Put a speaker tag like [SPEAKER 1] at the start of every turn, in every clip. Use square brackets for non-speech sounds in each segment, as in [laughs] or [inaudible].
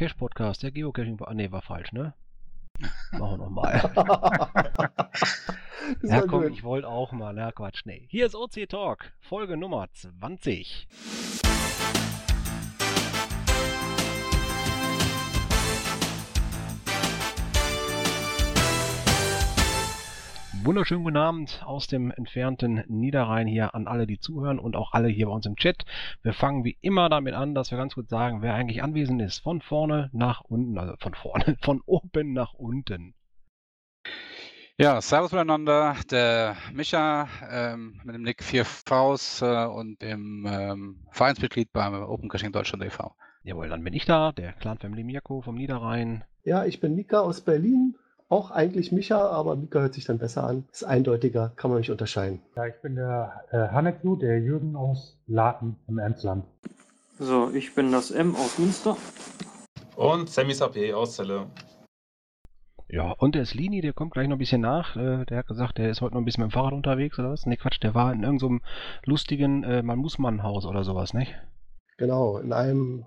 [SPEAKER 1] Cache Podcast, der Geocaching. Ah, nee, war falsch, ne? Machen wir nochmal. [laughs] ja, komm, gut. ich wollte auch mal. Na, Quatsch, nee. Hier ist OC Talk, Folge Nummer 20. Wunderschönen guten Abend aus dem entfernten Niederrhein hier an alle, die zuhören und auch alle hier bei uns im Chat. Wir fangen wie immer damit an, dass wir ganz gut sagen, wer eigentlich anwesend ist. Von vorne nach unten, also von vorne, [laughs] von oben nach unten.
[SPEAKER 2] Ja, servus miteinander. Der Micha ähm, mit dem Nick 4 Vs äh, und dem ähm, Vereinsmitglied beim Open Caching Deutschland e.V.
[SPEAKER 1] Jawohl, dann bin ich da, der Clan Family Mirko vom Niederrhein.
[SPEAKER 3] Ja, ich bin Mika aus Berlin, auch eigentlich Micha, aber Mika hört sich dann besser an. Ist eindeutiger, kann man nicht unterscheiden.
[SPEAKER 4] Ja, ich bin der äh, Haneklu, der Jürgen aus Laten im Emsland.
[SPEAKER 5] So, ich bin das M aus Münster.
[SPEAKER 6] Und Sammy Sapé aus Celle.
[SPEAKER 1] Ja, und der Slini, der kommt gleich noch ein bisschen nach. Äh, der hat gesagt, der ist heute noch ein bisschen mit dem Fahrrad unterwegs oder was? Ne, Quatsch, der war in irgendeinem so lustigen äh, Man muss man Haus oder sowas, nicht?
[SPEAKER 3] Genau, in einem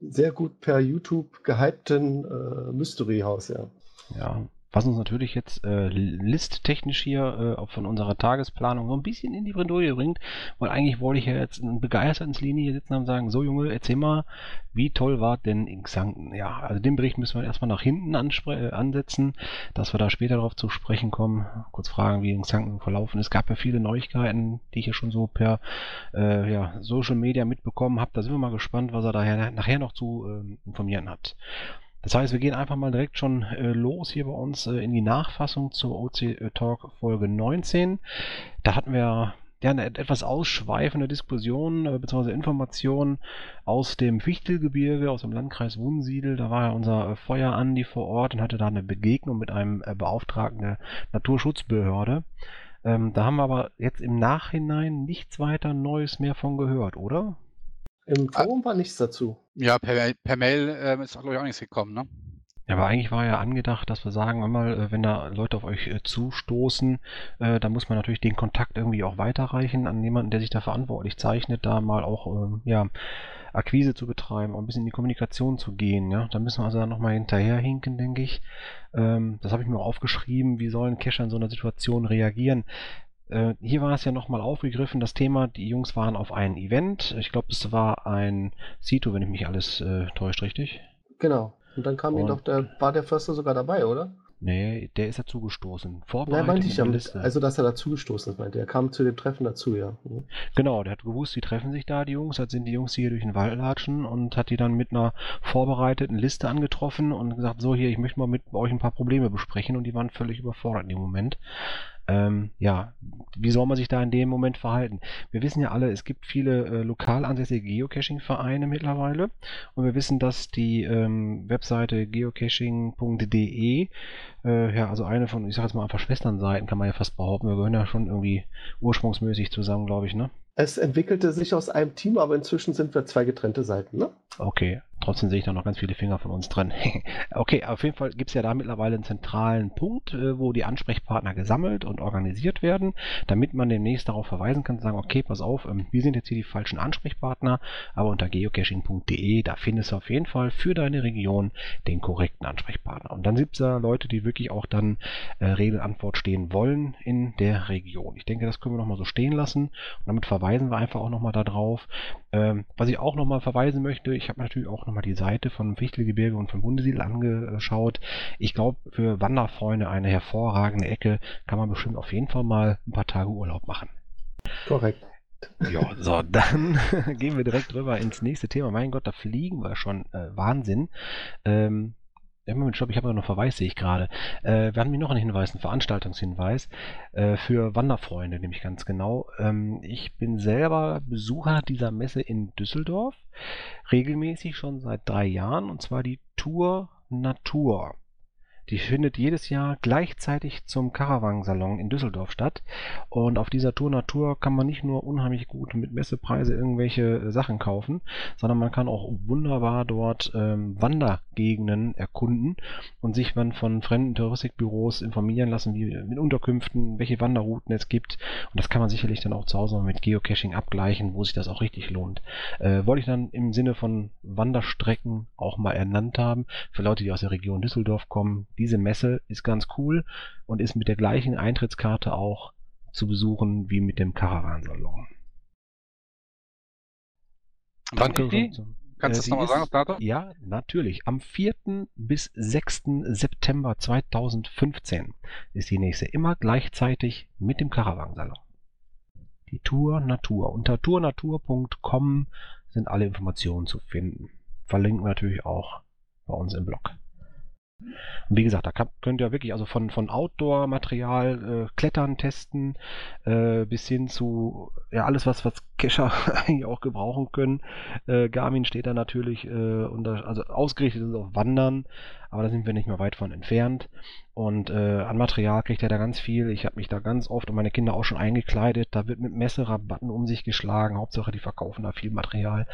[SPEAKER 3] sehr gut per YouTube gehypten äh, Mystery-Haus, ja.
[SPEAKER 1] Ja, was uns natürlich jetzt äh, listtechnisch hier äh, von unserer Tagesplanung so ein bisschen in die Bredouille bringt, weil eigentlich wollte ich ja jetzt einen begeisterten Linie hier sitzen und sagen, so Junge, erzähl mal, wie toll war denn in Xanten? Ja, also den Bericht müssen wir erstmal nach hinten äh, ansetzen, dass wir da später darauf zu sprechen kommen. Kurz fragen, wie in Xanten verlaufen ist. Es gab ja viele Neuigkeiten, die ich hier schon so per äh, ja, Social Media mitbekommen habe. Da sind wir mal gespannt, was er daher nachher noch zu äh, informieren hat. Das heißt, wir gehen einfach mal direkt schon äh, los hier bei uns äh, in die Nachfassung zur OC äh, Talk Folge 19. Da hatten wir ja eine etwas ausschweifende Diskussion äh, bzw. Information aus dem Fichtelgebirge, aus dem Landkreis Wunsiedel. Da war ja unser äh, Feuerandi vor Ort und hatte da eine Begegnung mit einem äh, Beauftragten der Naturschutzbehörde. Ähm, da haben wir aber jetzt im Nachhinein nichts weiter Neues mehr von gehört, oder?
[SPEAKER 3] Im ah. Forum war nichts dazu.
[SPEAKER 2] Ja, per, per Mail äh, ist, glaube ich, auch nichts gekommen, ne?
[SPEAKER 1] Ja, aber eigentlich war ja angedacht, dass wir sagen, einmal, äh, wenn da Leute auf euch äh, zustoßen, äh, dann muss man natürlich den Kontakt irgendwie auch weiterreichen an jemanden, der sich da verantwortlich zeichnet, da mal auch, ähm, ja, Akquise zu betreiben, auch ein bisschen in die Kommunikation zu gehen, ja. Da müssen wir also dann nochmal hinterherhinken, denke ich. Ähm, das habe ich mir auch aufgeschrieben, wie sollen Cacher in so einer Situation reagieren? Äh, hier war es ja nochmal aufgegriffen, das Thema, die Jungs waren auf ein Event. Ich glaube, es war ein Cito, wenn ich mich alles äh, täuscht, richtig?
[SPEAKER 3] Genau. Und dann kam Und, doch der, war der Förster sogar dabei, oder?
[SPEAKER 1] Nee, der ist dazugestoßen.
[SPEAKER 3] Vorbereitet Nein, meinte ich ja, Liste. also dass er dazugestoßen ist, meinte er. kam zu dem Treffen dazu, ja. Mhm.
[SPEAKER 1] Genau, der hat gewusst, die treffen sich da, die Jungs. Dann sind die Jungs hier durch den Wald latschen und hat die dann mit einer vorbereiteten Liste angetroffen und gesagt, so hier, ich möchte mal mit euch ein paar Probleme besprechen und die waren völlig überfordert in dem Moment ähm, ja, wie soll man sich da in dem Moment verhalten? Wir wissen ja alle, es gibt viele äh, lokal ansässige Geocaching-Vereine mittlerweile und wir wissen, dass die ähm, Webseite geocaching.de, äh, ja, also eine von, ich sag jetzt mal einfach Schwesternseiten, kann man ja fast behaupten, wir gehören ja schon irgendwie ursprungsmäßig zusammen, glaube ich, ne?
[SPEAKER 3] Es entwickelte sich aus einem Team, aber inzwischen sind wir zwei getrennte Seiten, ne?
[SPEAKER 1] Okay, trotzdem sehe ich da noch ganz viele Finger von uns drin. [laughs] okay, auf jeden Fall gibt es ja da mittlerweile einen zentralen Punkt, äh, wo die Ansprechpartner gesammelt und organisiert werden, damit man demnächst darauf verweisen kann, sagen, okay, pass auf, ähm, wir sind jetzt hier die falschen Ansprechpartner, aber unter geocaching.de, da findest du auf jeden Fall für deine Region den korrekten Ansprechpartner. Und dann gibt es da Leute, die wirklich auch dann äh, Rede Antwort stehen wollen in der Region. Ich denke, das können wir nochmal so stehen lassen und damit verweisen wir einfach auch nochmal darauf. Ähm, was ich auch nochmal verweisen möchte, ich habe natürlich auch nochmal die Seite von Fichtelgebirge und von Bundesiedel angeschaut. Ich glaube, für Wanderfreunde eine hervorragende Ecke kann man bestimmt auf jeden Fall mal ein paar Tage Urlaub machen.
[SPEAKER 3] Korrekt.
[SPEAKER 1] Ja, so, [laughs] dann gehen wir direkt rüber ins nächste Thema. Mein Gott, da fliegen wir schon. Äh, Wahnsinn. Ähm, ja, Moment, stopp, ich habe noch einen Verweis, sehe ich gerade. Äh, wir haben mir noch einen Hinweis, einen Veranstaltungshinweis äh, für Wanderfreunde, nämlich ganz genau. Ähm, ich bin selber Besucher dieser Messe in Düsseldorf, regelmäßig schon seit drei Jahren, und zwar die Tour Natur. Die findet jedes Jahr gleichzeitig zum Caravan-Salon in Düsseldorf statt. Und auf dieser Tour Natur kann man nicht nur unheimlich gut mit Messepreise irgendwelche äh, Sachen kaufen, sondern man kann auch wunderbar dort ähm, Wander Gegenden erkunden und sich dann von fremden Touristikbüros informieren lassen, wie mit Unterkünften, welche Wanderrouten es gibt. Und das kann man sicherlich dann auch zu Hause mit Geocaching abgleichen, wo sich das auch richtig lohnt. Äh, wollte ich dann im Sinne von Wanderstrecken auch mal ernannt haben. Für Leute, die aus der Region Düsseldorf kommen, diese Messe ist ganz cool und ist mit der gleichen Eintrittskarte auch zu besuchen wie mit dem Caravansalon.
[SPEAKER 2] Ist die? Kannst du
[SPEAKER 1] Äh,
[SPEAKER 2] das nochmal sagen, das Datum?
[SPEAKER 1] Ja, natürlich. Am 4. bis 6. September 2015 ist die nächste. Immer gleichzeitig mit dem Caravansalon. Die Tour Natur. Unter tournatur.com sind alle Informationen zu finden. Verlinken wir natürlich auch bei uns im Blog. Wie gesagt, da kann, könnt ihr wirklich also von, von Outdoor-Material, äh, Klettern testen, äh, bis hin zu ja alles, was, was Kescher [laughs] eigentlich auch gebrauchen können. Äh, Garmin steht da natürlich, äh, unter, also ausgerichtet ist auf Wandern, aber da sind wir nicht mehr weit von entfernt. Und äh, an Material kriegt er da ganz viel. Ich habe mich da ganz oft und meine Kinder auch schon eingekleidet. Da wird mit Messerabatten um sich geschlagen. Hauptsache, die verkaufen da viel Material.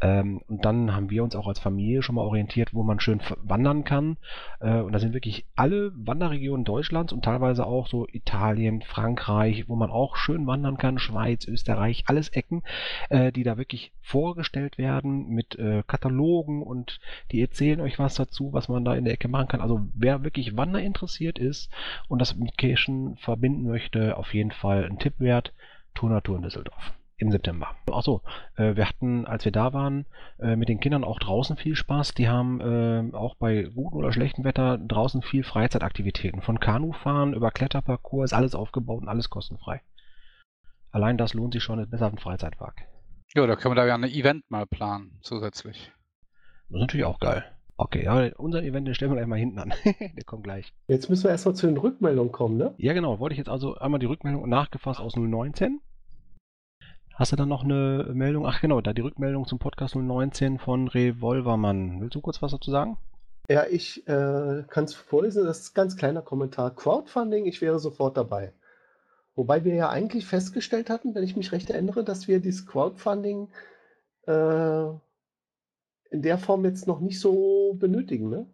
[SPEAKER 1] Ähm, und dann haben wir uns auch als Familie schon mal orientiert, wo man schön wandern kann. Äh, und da sind wirklich alle Wanderregionen Deutschlands und teilweise auch so Italien, Frankreich, wo man auch schön wandern kann. Schweiz, Österreich, alles Ecken, äh, die da wirklich vorgestellt werden mit äh, Katalogen und die erzählen euch was dazu, was man da in der Ecke machen kann. Also wer wirklich Wander interessiert ist und das mit Cashen verbinden möchte, auf jeden Fall ein Tipp wert. Tournatur in Düsseldorf im September. Achso, äh, wir hatten, als wir da waren, äh, mit den Kindern auch draußen viel Spaß. Die haben äh, auch bei gutem oder schlechtem Wetter draußen viel Freizeitaktivitäten. Von Kanufahren über Kletterparcours, ist alles aufgebaut und alles kostenfrei. Allein das lohnt sich schon, ist besser als ein Freizeitpark.
[SPEAKER 2] Ja, da können wir da ja ein Event mal planen, zusätzlich.
[SPEAKER 1] Das ist natürlich auch geil. Okay, aber unser Event den stellen wir gleich mal hinten an. [laughs] Der kommt gleich.
[SPEAKER 3] Jetzt müssen wir erstmal zu den Rückmeldungen kommen, ne?
[SPEAKER 1] Ja, genau. Wollte ich jetzt also einmal die Rückmeldung nachgefasst aus 019. Hast du dann noch eine Meldung? Ach genau, da die Rückmeldung zum Podcast 019 von Revolvermann. Willst du kurz was dazu sagen?
[SPEAKER 3] Ja, ich äh, kann es vorlesen. Das ist ein ganz kleiner Kommentar. Crowdfunding, ich wäre sofort dabei. Wobei wir ja eigentlich festgestellt hatten, wenn ich mich recht erinnere, dass wir dieses Crowdfunding äh, in der Form jetzt noch nicht so benötigen, ne?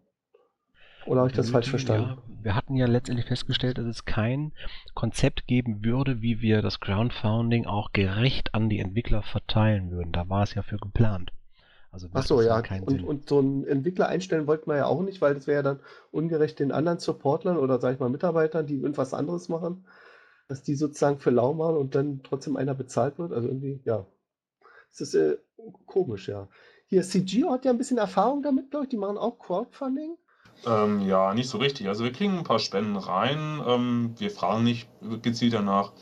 [SPEAKER 3] Oder habe ich das falsch verstanden?
[SPEAKER 1] Ja, wir hatten ja letztendlich festgestellt, dass es kein Konzept geben würde, wie wir das Crowdfunding auch gerecht an die Entwickler verteilen würden. Da war es ja für geplant. Also
[SPEAKER 3] Ach so, ja. Und, und so einen Entwickler einstellen wollten wir ja auch nicht, weil das wäre ja dann ungerecht den anderen Supportlern oder sag ich mal Mitarbeitern, die irgendwas anderes machen, dass die sozusagen für lau machen und dann trotzdem einer bezahlt wird. Also irgendwie, ja. Das ist äh, komisch, ja. Hier, CG hat ja ein bisschen Erfahrung damit, glaube ich. Die machen auch Crowdfunding.
[SPEAKER 6] Ähm, ja, nicht so richtig. Also wir kriegen ein paar Spenden rein. Ähm, wir fragen nicht gezielt danach.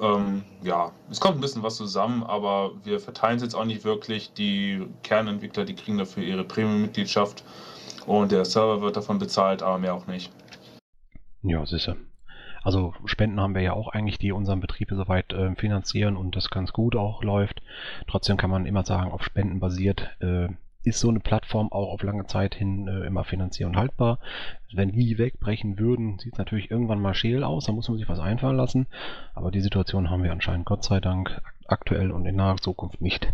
[SPEAKER 6] Ähm, ja, es kommt ein bisschen was zusammen, aber wir verteilen es jetzt auch nicht wirklich. Die Kernentwickler, die kriegen dafür ihre Premium-Mitgliedschaft und der Server wird davon bezahlt, aber mehr auch nicht.
[SPEAKER 1] Ja, siehste. Also Spenden haben wir ja auch eigentlich, die unseren Betrieb soweit äh, finanzieren und das ganz gut auch läuft. Trotzdem kann man immer sagen, auf Spenden basiert äh, ist so eine Plattform auch auf lange Zeit hin äh, immer finanziell und haltbar. Wenn die wegbrechen würden, sieht es natürlich irgendwann mal scheel aus, da muss man sich was einfallen lassen. Aber die Situation haben wir anscheinend Gott sei Dank ak- aktuell und in naher Zukunft nicht.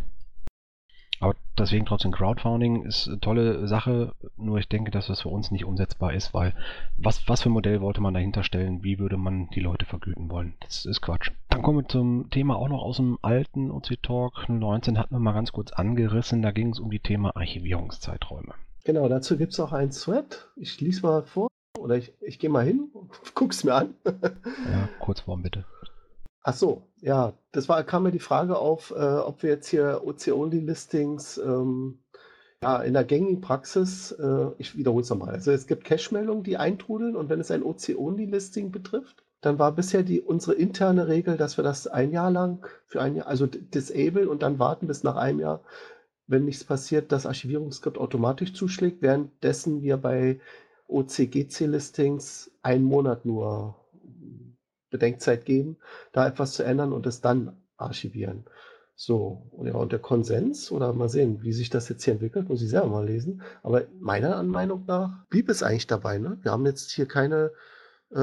[SPEAKER 1] Aber deswegen trotzdem Crowdfunding ist eine tolle Sache, nur ich denke, dass das für uns nicht umsetzbar ist, weil was, was für ein Modell wollte man dahinter stellen? Wie würde man die Leute vergüten wollen? Das ist Quatsch. Dann kommen wir zum Thema auch noch aus dem alten OC Talk 019, hatten wir mal ganz kurz angerissen, da ging es um die Thema Archivierungszeiträume.
[SPEAKER 3] Genau, dazu gibt es auch einen Thread. Ich lese mal vor. Oder ich, ich gehe mal hin, [laughs] guck's mir an.
[SPEAKER 1] Ja, Kurzform bitte.
[SPEAKER 3] Ach so, ja, das war, kam mir die Frage auf, äh, ob wir jetzt hier OC-Only-Listings ähm, ja, in der gängigen Praxis, äh, ich wiederhole es nochmal, also es gibt Cache-Meldungen, die eintrudeln und wenn es ein OC-Only-Listing betrifft, dann war bisher die, unsere interne Regel, dass wir das ein Jahr lang für ein Jahr, also disable und dann warten bis nach einem Jahr, wenn nichts passiert, das Archivierungsskript automatisch zuschlägt, währenddessen wir bei OCGC-Listings einen Monat nur Bedenkzeit geben, da etwas zu ändern und es dann archivieren. So, und ja, und der Konsens, oder mal sehen, wie sich das jetzt hier entwickelt, muss ich selber mal lesen. Aber meiner Meinung nach blieb es eigentlich dabei. Ne? Wir haben jetzt hier keine, äh,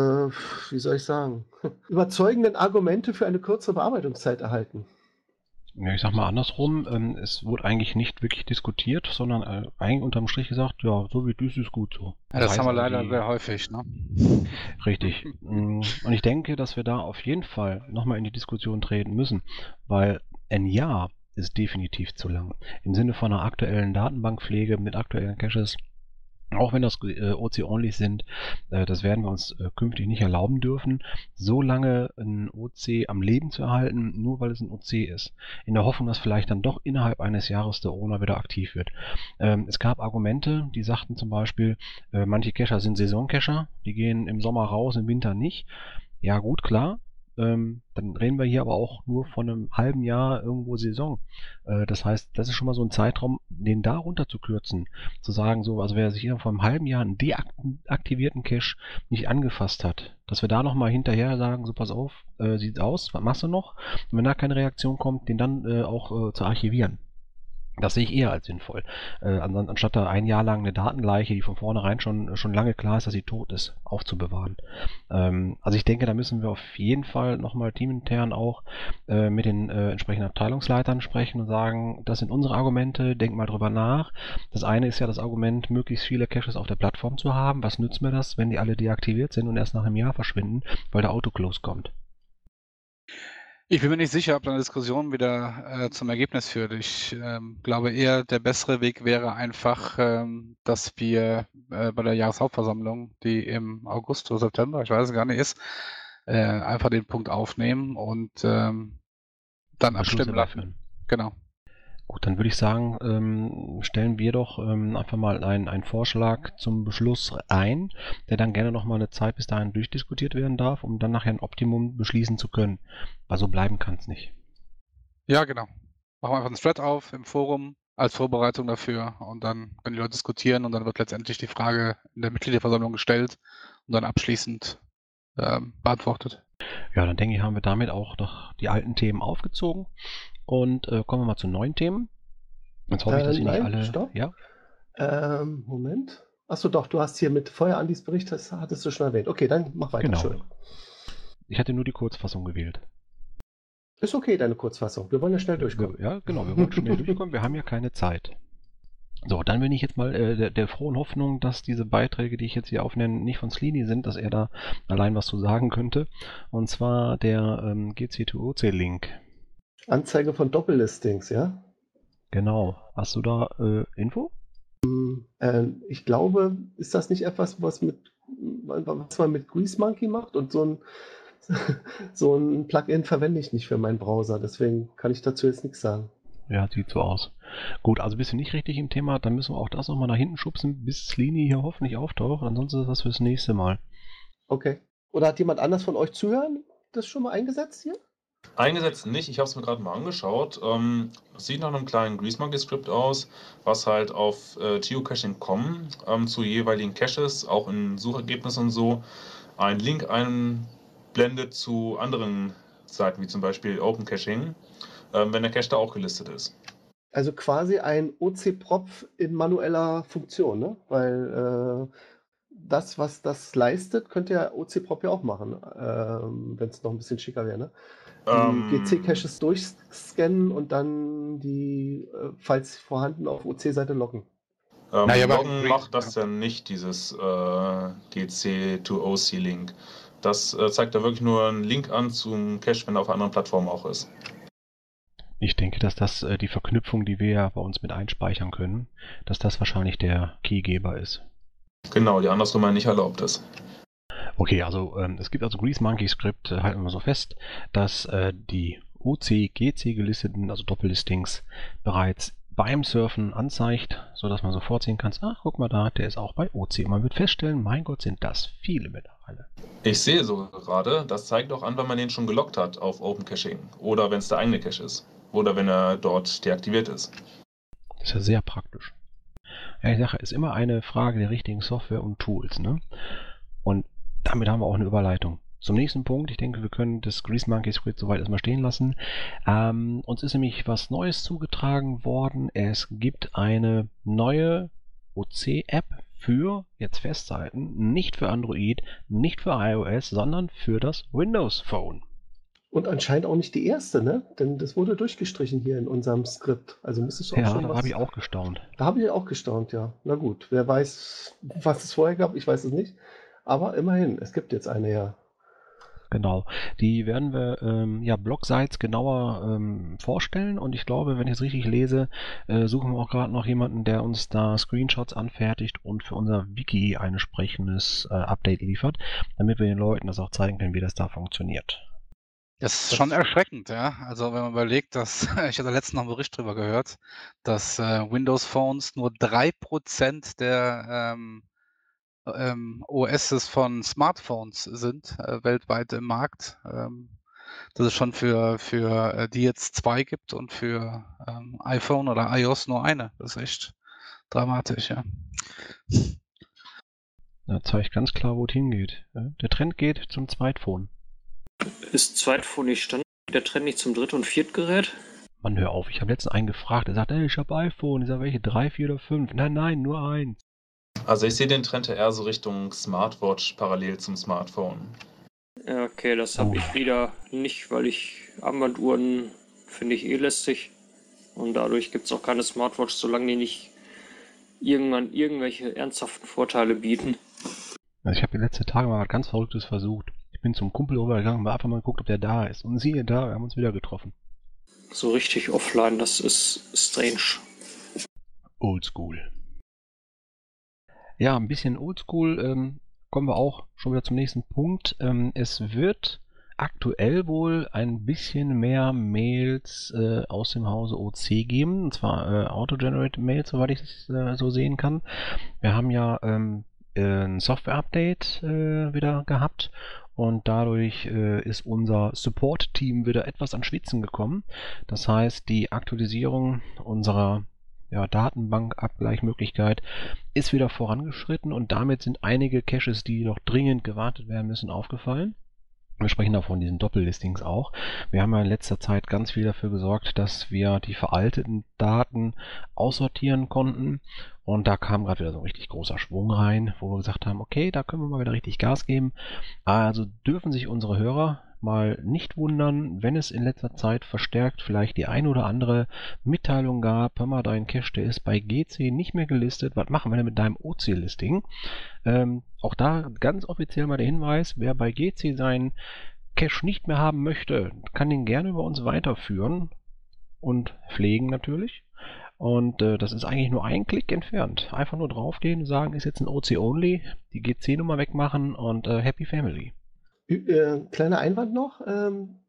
[SPEAKER 3] wie soll ich sagen, [laughs] überzeugenden Argumente für eine kürzere Bearbeitungszeit erhalten.
[SPEAKER 1] Ja, ich sag mal andersrum, ähm, es wurde eigentlich nicht wirklich diskutiert, sondern äh, eigentlich unterm Strich gesagt, ja, so wie das ist gut so.
[SPEAKER 2] Ja, das
[SPEAKER 1] heißt
[SPEAKER 2] haben wir leider
[SPEAKER 1] die-
[SPEAKER 2] sehr häufig, ne?
[SPEAKER 1] Richtig. [laughs] Mm, Und ich denke, dass wir da auf jeden Fall nochmal in die Diskussion treten müssen, weil ein Jahr ist definitiv zu lang. Im Sinne von einer aktuellen Datenbankpflege mit aktuellen Caches, auch wenn das äh, OC-only sind, äh, das werden wir uns äh, künftig nicht erlauben dürfen, so lange ein OC am Leben zu erhalten, nur weil es ein OC ist. In der Hoffnung, dass vielleicht dann doch innerhalb eines Jahres der Owner wieder aktiv wird. Ähm, es gab Argumente, die sagten zum Beispiel, manche Cacher sind Saisoncacher, die gehen im Sommer raus, im Winter nicht. Ja, gut, klar. Ähm, dann reden wir hier aber auch nur von einem halben Jahr irgendwo Saison. Äh, das heißt, das ist schon mal so ein Zeitraum, den da runter zu kürzen. Zu sagen, so, also wer sich hier vor einem halben Jahr einen deaktivierten Cache nicht angefasst hat, dass wir da nochmal hinterher sagen, so pass auf, äh, sieht aus, was machst du noch? Und wenn da keine Reaktion kommt, den dann äh, auch äh, zu archivieren. Das sehe ich eher als sinnvoll. Äh, an, anstatt da ein Jahr lang eine Datenleiche, die von vornherein schon, schon lange klar ist, dass sie tot ist, aufzubewahren. Ähm, also ich denke, da müssen wir auf jeden Fall nochmal teamintern auch äh, mit den äh, entsprechenden Abteilungsleitern sprechen und sagen, das sind unsere Argumente, denk mal drüber nach. Das eine ist ja das Argument, möglichst viele Caches auf der Plattform zu haben. Was nützt mir das, wenn die alle deaktiviert sind und erst nach einem Jahr verschwinden, weil der Autoclose kommt?
[SPEAKER 2] Ich bin mir nicht sicher, ob eine Diskussion wieder äh, zum Ergebnis führt. Ich ähm, glaube eher, der bessere Weg wäre einfach, ähm, dass wir äh, bei der Jahreshauptversammlung, die im August oder September, ich weiß es gar nicht ist, äh, einfach den Punkt aufnehmen und ähm, dann abstimmen lassen. Genau.
[SPEAKER 1] Gut, dann würde ich sagen, ähm, stellen wir doch ähm, einfach mal einen, einen Vorschlag zum Beschluss ein, der dann gerne nochmal eine Zeit bis dahin durchdiskutiert werden darf, um dann nachher ein Optimum beschließen zu können. Weil so bleiben kann es nicht.
[SPEAKER 2] Ja, genau. Machen wir einfach einen Thread auf im Forum als Vorbereitung dafür und dann können die Leute diskutieren und dann wird letztendlich die Frage in der Mitgliederversammlung gestellt und dann abschließend ähm, beantwortet.
[SPEAKER 1] Ja, dann denke ich, haben wir damit auch noch die alten Themen aufgezogen und äh, kommen wir mal zu neuen Themen. Jetzt hoffe ich,
[SPEAKER 3] Äh,
[SPEAKER 1] dass Sie nicht
[SPEAKER 3] nein,
[SPEAKER 1] alle.
[SPEAKER 3] stopp.
[SPEAKER 1] Ja,
[SPEAKER 3] Ähm, Moment. Achso, doch, du hast hier mit Feuer Andis Bericht, das hattest du schon erwähnt. Okay, dann mach weiter.
[SPEAKER 1] Genau.
[SPEAKER 3] Entschuldigung.
[SPEAKER 1] ich hatte nur die Kurzfassung gewählt.
[SPEAKER 3] Ist okay, deine Kurzfassung. Wir wollen ja schnell durchkommen.
[SPEAKER 1] Ja, genau, wir wollen schnell durchkommen, wir haben ja keine Zeit. So, dann bin ich jetzt mal äh, der, der frohen Hoffnung, dass diese Beiträge, die ich jetzt hier aufnenne, nicht von Slini sind, dass er da allein was zu sagen könnte. Und zwar der ähm, GC2OC-Link.
[SPEAKER 3] Anzeige von Doppellistings, ja?
[SPEAKER 1] Genau. Hast du da äh, Info?
[SPEAKER 3] Ähm, ich glaube, ist das nicht etwas, was mit was man mit Grease Monkey macht und so ein [laughs] so ein Plugin verwende ich nicht für meinen Browser, deswegen kann ich dazu jetzt nichts sagen.
[SPEAKER 1] Ja, sieht so aus. Gut, also bist du nicht richtig im Thema, dann müssen wir auch das nochmal nach hinten schubsen, bis Slini hier hoffentlich auftaucht. Ansonsten ist das fürs nächste Mal.
[SPEAKER 3] Okay. Oder hat jemand anders von euch zuhören das schon mal eingesetzt hier?
[SPEAKER 6] Eingesetzt nicht, ich habe es mir gerade mal angeschaut. Ähm, sieht nach einem kleinen Grease Monkey Skript aus, was halt auf äh, Geocaching.com ähm, zu jeweiligen Caches, auch in Suchergebnissen und so, einen Link einblendet zu anderen Seiten, wie zum Beispiel Open Caching, ähm, wenn der Cache da auch gelistet ist.
[SPEAKER 3] Also quasi ein OC-Prop in manueller Funktion, ne? Weil äh, das, was das leistet, könnte ja OC-Prop ja auch machen, ähm, wenn es noch ein bisschen schicker wäre, ne? Die
[SPEAKER 6] Ähm,
[SPEAKER 3] GC-Caches durchscannen und dann die, äh, falls vorhanden, auf OC-Seite locken.
[SPEAKER 6] Ähm,
[SPEAKER 2] Naja, aber
[SPEAKER 6] Loggen macht das ja nicht, dieses äh, GC2OC-Link. Das äh, zeigt da wirklich nur einen Link an zum Cache, wenn er auf einer anderen Plattform auch ist.
[SPEAKER 1] Ich denke, dass das äh, die Verknüpfung, die wir ja bei uns mit einspeichern können, dass das wahrscheinlich der Keygeber ist.
[SPEAKER 6] Genau, die andersrum nicht erlaubt ist.
[SPEAKER 1] Okay, also ähm, es gibt also Grease Monkey Script, äh, halten wir mal so fest, dass äh, die OC, GC gelisteten, also Doppellistings, bereits beim Surfen anzeigt, sodass man sofort sehen kann, ach, guck mal da, der ist auch bei OC. Und man wird feststellen, mein Gott, sind das viele mittlerweile.
[SPEAKER 6] Ich sehe so gerade, das zeigt auch an, wenn man den schon gelockt hat auf Open Caching. Oder wenn es der eigene Cache ist. Oder wenn er dort deaktiviert ist.
[SPEAKER 1] Das ist ja sehr praktisch. Ja, ich sage, ist immer eine Frage der richtigen Software und Tools, ne? Und damit haben wir auch eine Überleitung. Zum nächsten Punkt, ich denke, wir können das Grease Monkey Script soweit erstmal stehen lassen. Ähm, uns ist nämlich was Neues zugetragen worden. Es gibt eine neue OC-App für, jetzt festhalten, nicht für Android, nicht für iOS, sondern für das Windows Phone.
[SPEAKER 3] Und anscheinend auch nicht die erste, ne? Denn das wurde durchgestrichen hier in unserem Skript. Also müsste es auch
[SPEAKER 1] Ja,
[SPEAKER 3] schon
[SPEAKER 1] da
[SPEAKER 3] was.
[SPEAKER 1] habe ich auch gestaunt.
[SPEAKER 3] Da habe ich auch gestaunt, ja. Na gut, wer weiß, was es vorher gab, ich weiß es nicht. Aber immerhin, es gibt jetzt eine, ja.
[SPEAKER 1] Genau. Die werden wir ähm, ja Blogsites genauer ähm, vorstellen und ich glaube, wenn ich es richtig lese, äh, suchen wir auch gerade noch jemanden, der uns da Screenshots anfertigt und für unser Wiki ein entsprechendes äh, Update liefert, damit wir den Leuten das auch zeigen können, wie das da funktioniert.
[SPEAKER 2] Das ist schon erschreckend, ja. Also wenn man überlegt, dass, [laughs] ich hatte letztens noch einen Bericht drüber gehört, dass äh, Windows Phones nur 3% der ähm, ähm, OSs von Smartphones sind, äh, weltweit im Markt. Ähm, dass es schon für, für äh, die jetzt zwei gibt und für ähm, iPhone oder iOS nur eine. Das ist echt dramatisch, ja.
[SPEAKER 1] Da zeige ich ganz klar, wo es hingeht. Der Trend geht zum Zweitphone.
[SPEAKER 5] Ist Zweitphone nicht Standard? Der Trend nicht zum Dritt- und Viertgerät?
[SPEAKER 1] Mann, hör auf, ich habe letztens einen gefragt, der sagt, ey, ich habe iPhone. Ich sage, welche? Drei, vier oder fünf? Nein, nein, nur eins.
[SPEAKER 6] Also ich sehe den Trend eher so Richtung Smartwatch parallel zum Smartphone.
[SPEAKER 5] Ja, okay, das habe ich wieder nicht, weil ich Armbanduhren finde ich eh lästig. Und dadurch gibt es auch keine Smartwatch, solange die nicht irgendwann irgendwelche ernsthaften Vorteile bieten.
[SPEAKER 1] Also ich habe die letzten Tage mal was ganz Verrücktes versucht. Ich bin zum Kumpel rübergegangen und habe einfach mal geguckt, ob der da ist. Und siehe da, wir haben uns wieder getroffen.
[SPEAKER 5] So richtig offline, das ist strange.
[SPEAKER 1] Oldschool. Ja, ein bisschen Oldschool. Ähm, kommen wir auch schon wieder zum nächsten Punkt. Ähm, es wird aktuell wohl ein bisschen mehr Mails äh, aus dem Hause OC geben. Und zwar äh, Auto-Generated Mails, soweit ich es äh, so sehen kann. Wir haben ja ähm, äh, ein Software-Update äh, wieder gehabt. Und dadurch äh, ist unser Support-Team wieder etwas an Schwitzen gekommen. Das heißt, die Aktualisierung unserer ja, Datenbank-Abgleichmöglichkeit ist wieder vorangeschritten und damit sind einige Caches, die noch dringend gewartet werden müssen, aufgefallen. Wir sprechen davon diesen Doppellistings auch. Wir haben ja in letzter Zeit ganz viel dafür gesorgt, dass wir die veralteten Daten aussortieren konnten. Und da kam gerade wieder so ein richtig großer Schwung rein, wo wir gesagt haben, okay, da können wir mal wieder richtig Gas geben. Also dürfen sich unsere Hörer mal nicht wundern, wenn es in letzter Zeit verstärkt vielleicht die ein oder andere Mitteilung gab, hör mal, dein Cache, der ist bei GC nicht mehr gelistet, was machen wir denn mit deinem OC-Listing? Ähm, auch da ganz offiziell mal der Hinweis, wer bei GC seinen Cache nicht mehr haben möchte, kann den gerne über uns weiterführen und pflegen natürlich. Und äh, das ist eigentlich nur ein Klick entfernt. Einfach nur draufgehen, sagen, ist jetzt ein OC-Only, die GC-Nummer wegmachen und äh, Happy Family.
[SPEAKER 3] Äh, kleiner Einwand noch. Ähm,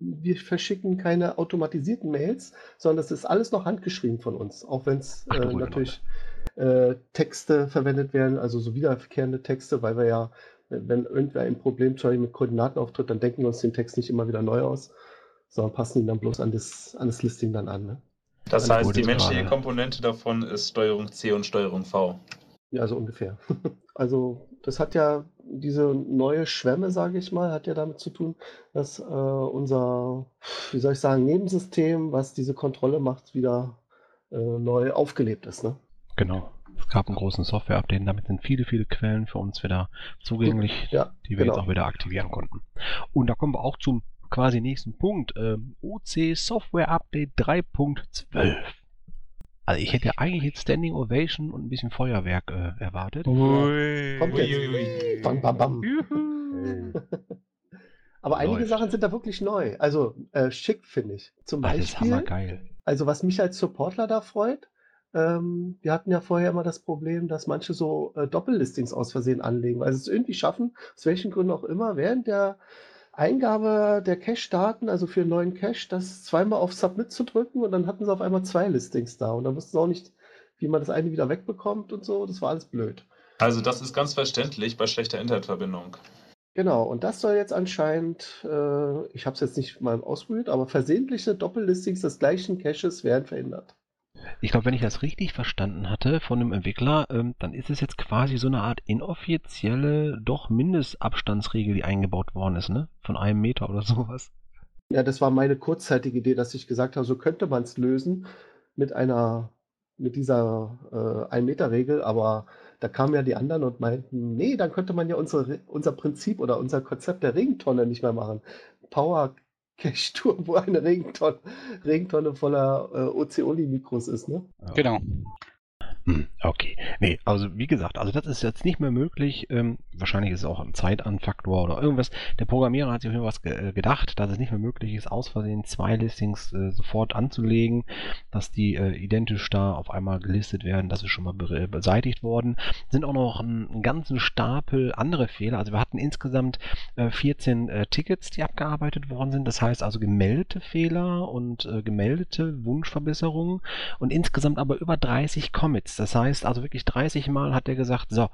[SPEAKER 3] wir verschicken keine automatisierten Mails, sondern das ist alles noch handgeschrieben von uns. Auch wenn es äh, natürlich äh, Texte verwendet werden, also so wiederkehrende Texte, weil wir ja, wenn irgendwer ein Problem zum Beispiel mit Koordinaten auftritt, dann denken wir uns den Text nicht immer wieder neu aus, sondern passen ihn dann bloß an das, an das Listing dann an. Ne?
[SPEAKER 6] Das
[SPEAKER 1] Eine
[SPEAKER 6] heißt, die menschliche. Komponente davon ist Steuerung C und Steuerung V.
[SPEAKER 3] Ja, so ungefähr. [laughs] Also das hat ja diese neue Schwemme, sage ich mal, hat ja damit zu tun, dass äh, unser, wie soll ich sagen, Nebensystem, was diese Kontrolle macht, wieder äh, neu aufgelebt ist. Ne?
[SPEAKER 1] Genau. Es gab einen großen Software-Update, damit sind viele, viele Quellen für uns wieder zugänglich,
[SPEAKER 3] Ja,
[SPEAKER 1] die wir
[SPEAKER 3] genau.
[SPEAKER 1] jetzt auch wieder aktivieren konnten. Und da kommen wir auch zum quasi nächsten Punkt. Ähm, OC Software Update 3.12. Also ich hätte ja eigentlich jetzt Standing Ovation und ein bisschen Feuerwerk äh, erwartet.
[SPEAKER 3] Kommt jetzt.
[SPEAKER 6] Uiuiui.
[SPEAKER 3] Bam, bam, bam. [laughs] Aber einige
[SPEAKER 1] Läuft.
[SPEAKER 3] Sachen sind da wirklich neu. Also äh, schick, finde ich. Zum
[SPEAKER 1] das ist
[SPEAKER 3] Beispiel,
[SPEAKER 1] hammergeil.
[SPEAKER 3] Also was mich als Supportler da freut, ähm, wir hatten ja vorher immer das Problem, dass manche so äh, Doppellistings aus Versehen anlegen, weil sie es irgendwie schaffen, aus welchen Gründen auch immer, während der Eingabe der Cache-Daten, also für einen neuen Cache, das zweimal auf Submit zu drücken und dann hatten sie auf einmal zwei Listings da und dann wussten sie auch nicht, wie man das eine wieder wegbekommt und so. Das war alles blöd.
[SPEAKER 6] Also das ist ganz verständlich bei schlechter Internetverbindung.
[SPEAKER 3] Genau, und das soll jetzt anscheinend, äh, ich habe es jetzt nicht mal ausprobiert, aber versehentliche Doppellistings des gleichen Caches werden verhindert.
[SPEAKER 1] Ich glaube, wenn ich das richtig verstanden hatte von dem Entwickler, ähm, dann ist es jetzt quasi so eine Art inoffizielle, doch Mindestabstandsregel, die eingebaut worden ist, ne? Von einem Meter oder [laughs] sowas.
[SPEAKER 3] Ja, das war meine kurzzeitige Idee, dass ich gesagt habe, so könnte man es lösen mit einer, mit dieser äh, 1-Meter-Regel, aber da kamen ja die anderen und meinten, nee, dann könnte man ja unsere, unser Prinzip oder unser Konzept der Regentonne nicht mehr machen. Power Cache-Tour, wo eine Regentonne, Regentonne voller äh, Oceoli-Mikros ist, ne?
[SPEAKER 1] Ja.
[SPEAKER 2] Genau.
[SPEAKER 1] Hm, okay. Nee, also wie gesagt, also das ist jetzt nicht mehr möglich. Ähm, wahrscheinlich ist es auch ein Zeitanfaktor oder irgendwas. Der Programmierer hat sich irgendwas ge äh, gedacht, dass es nicht mehr möglich ist, aus Versehen zwei Listings äh, sofort anzulegen, dass die äh, identisch da auf einmal gelistet werden. Das ist schon mal be beseitigt worden. Sind auch noch einen ganzen Stapel andere Fehler. Also wir hatten insgesamt äh, 14 äh, Tickets, die abgearbeitet worden sind. Das heißt also gemeldete Fehler und äh, gemeldete Wunschverbesserungen und insgesamt aber über 30 Commits. Das heißt also wirklich 30 Mal hat er gesagt, so,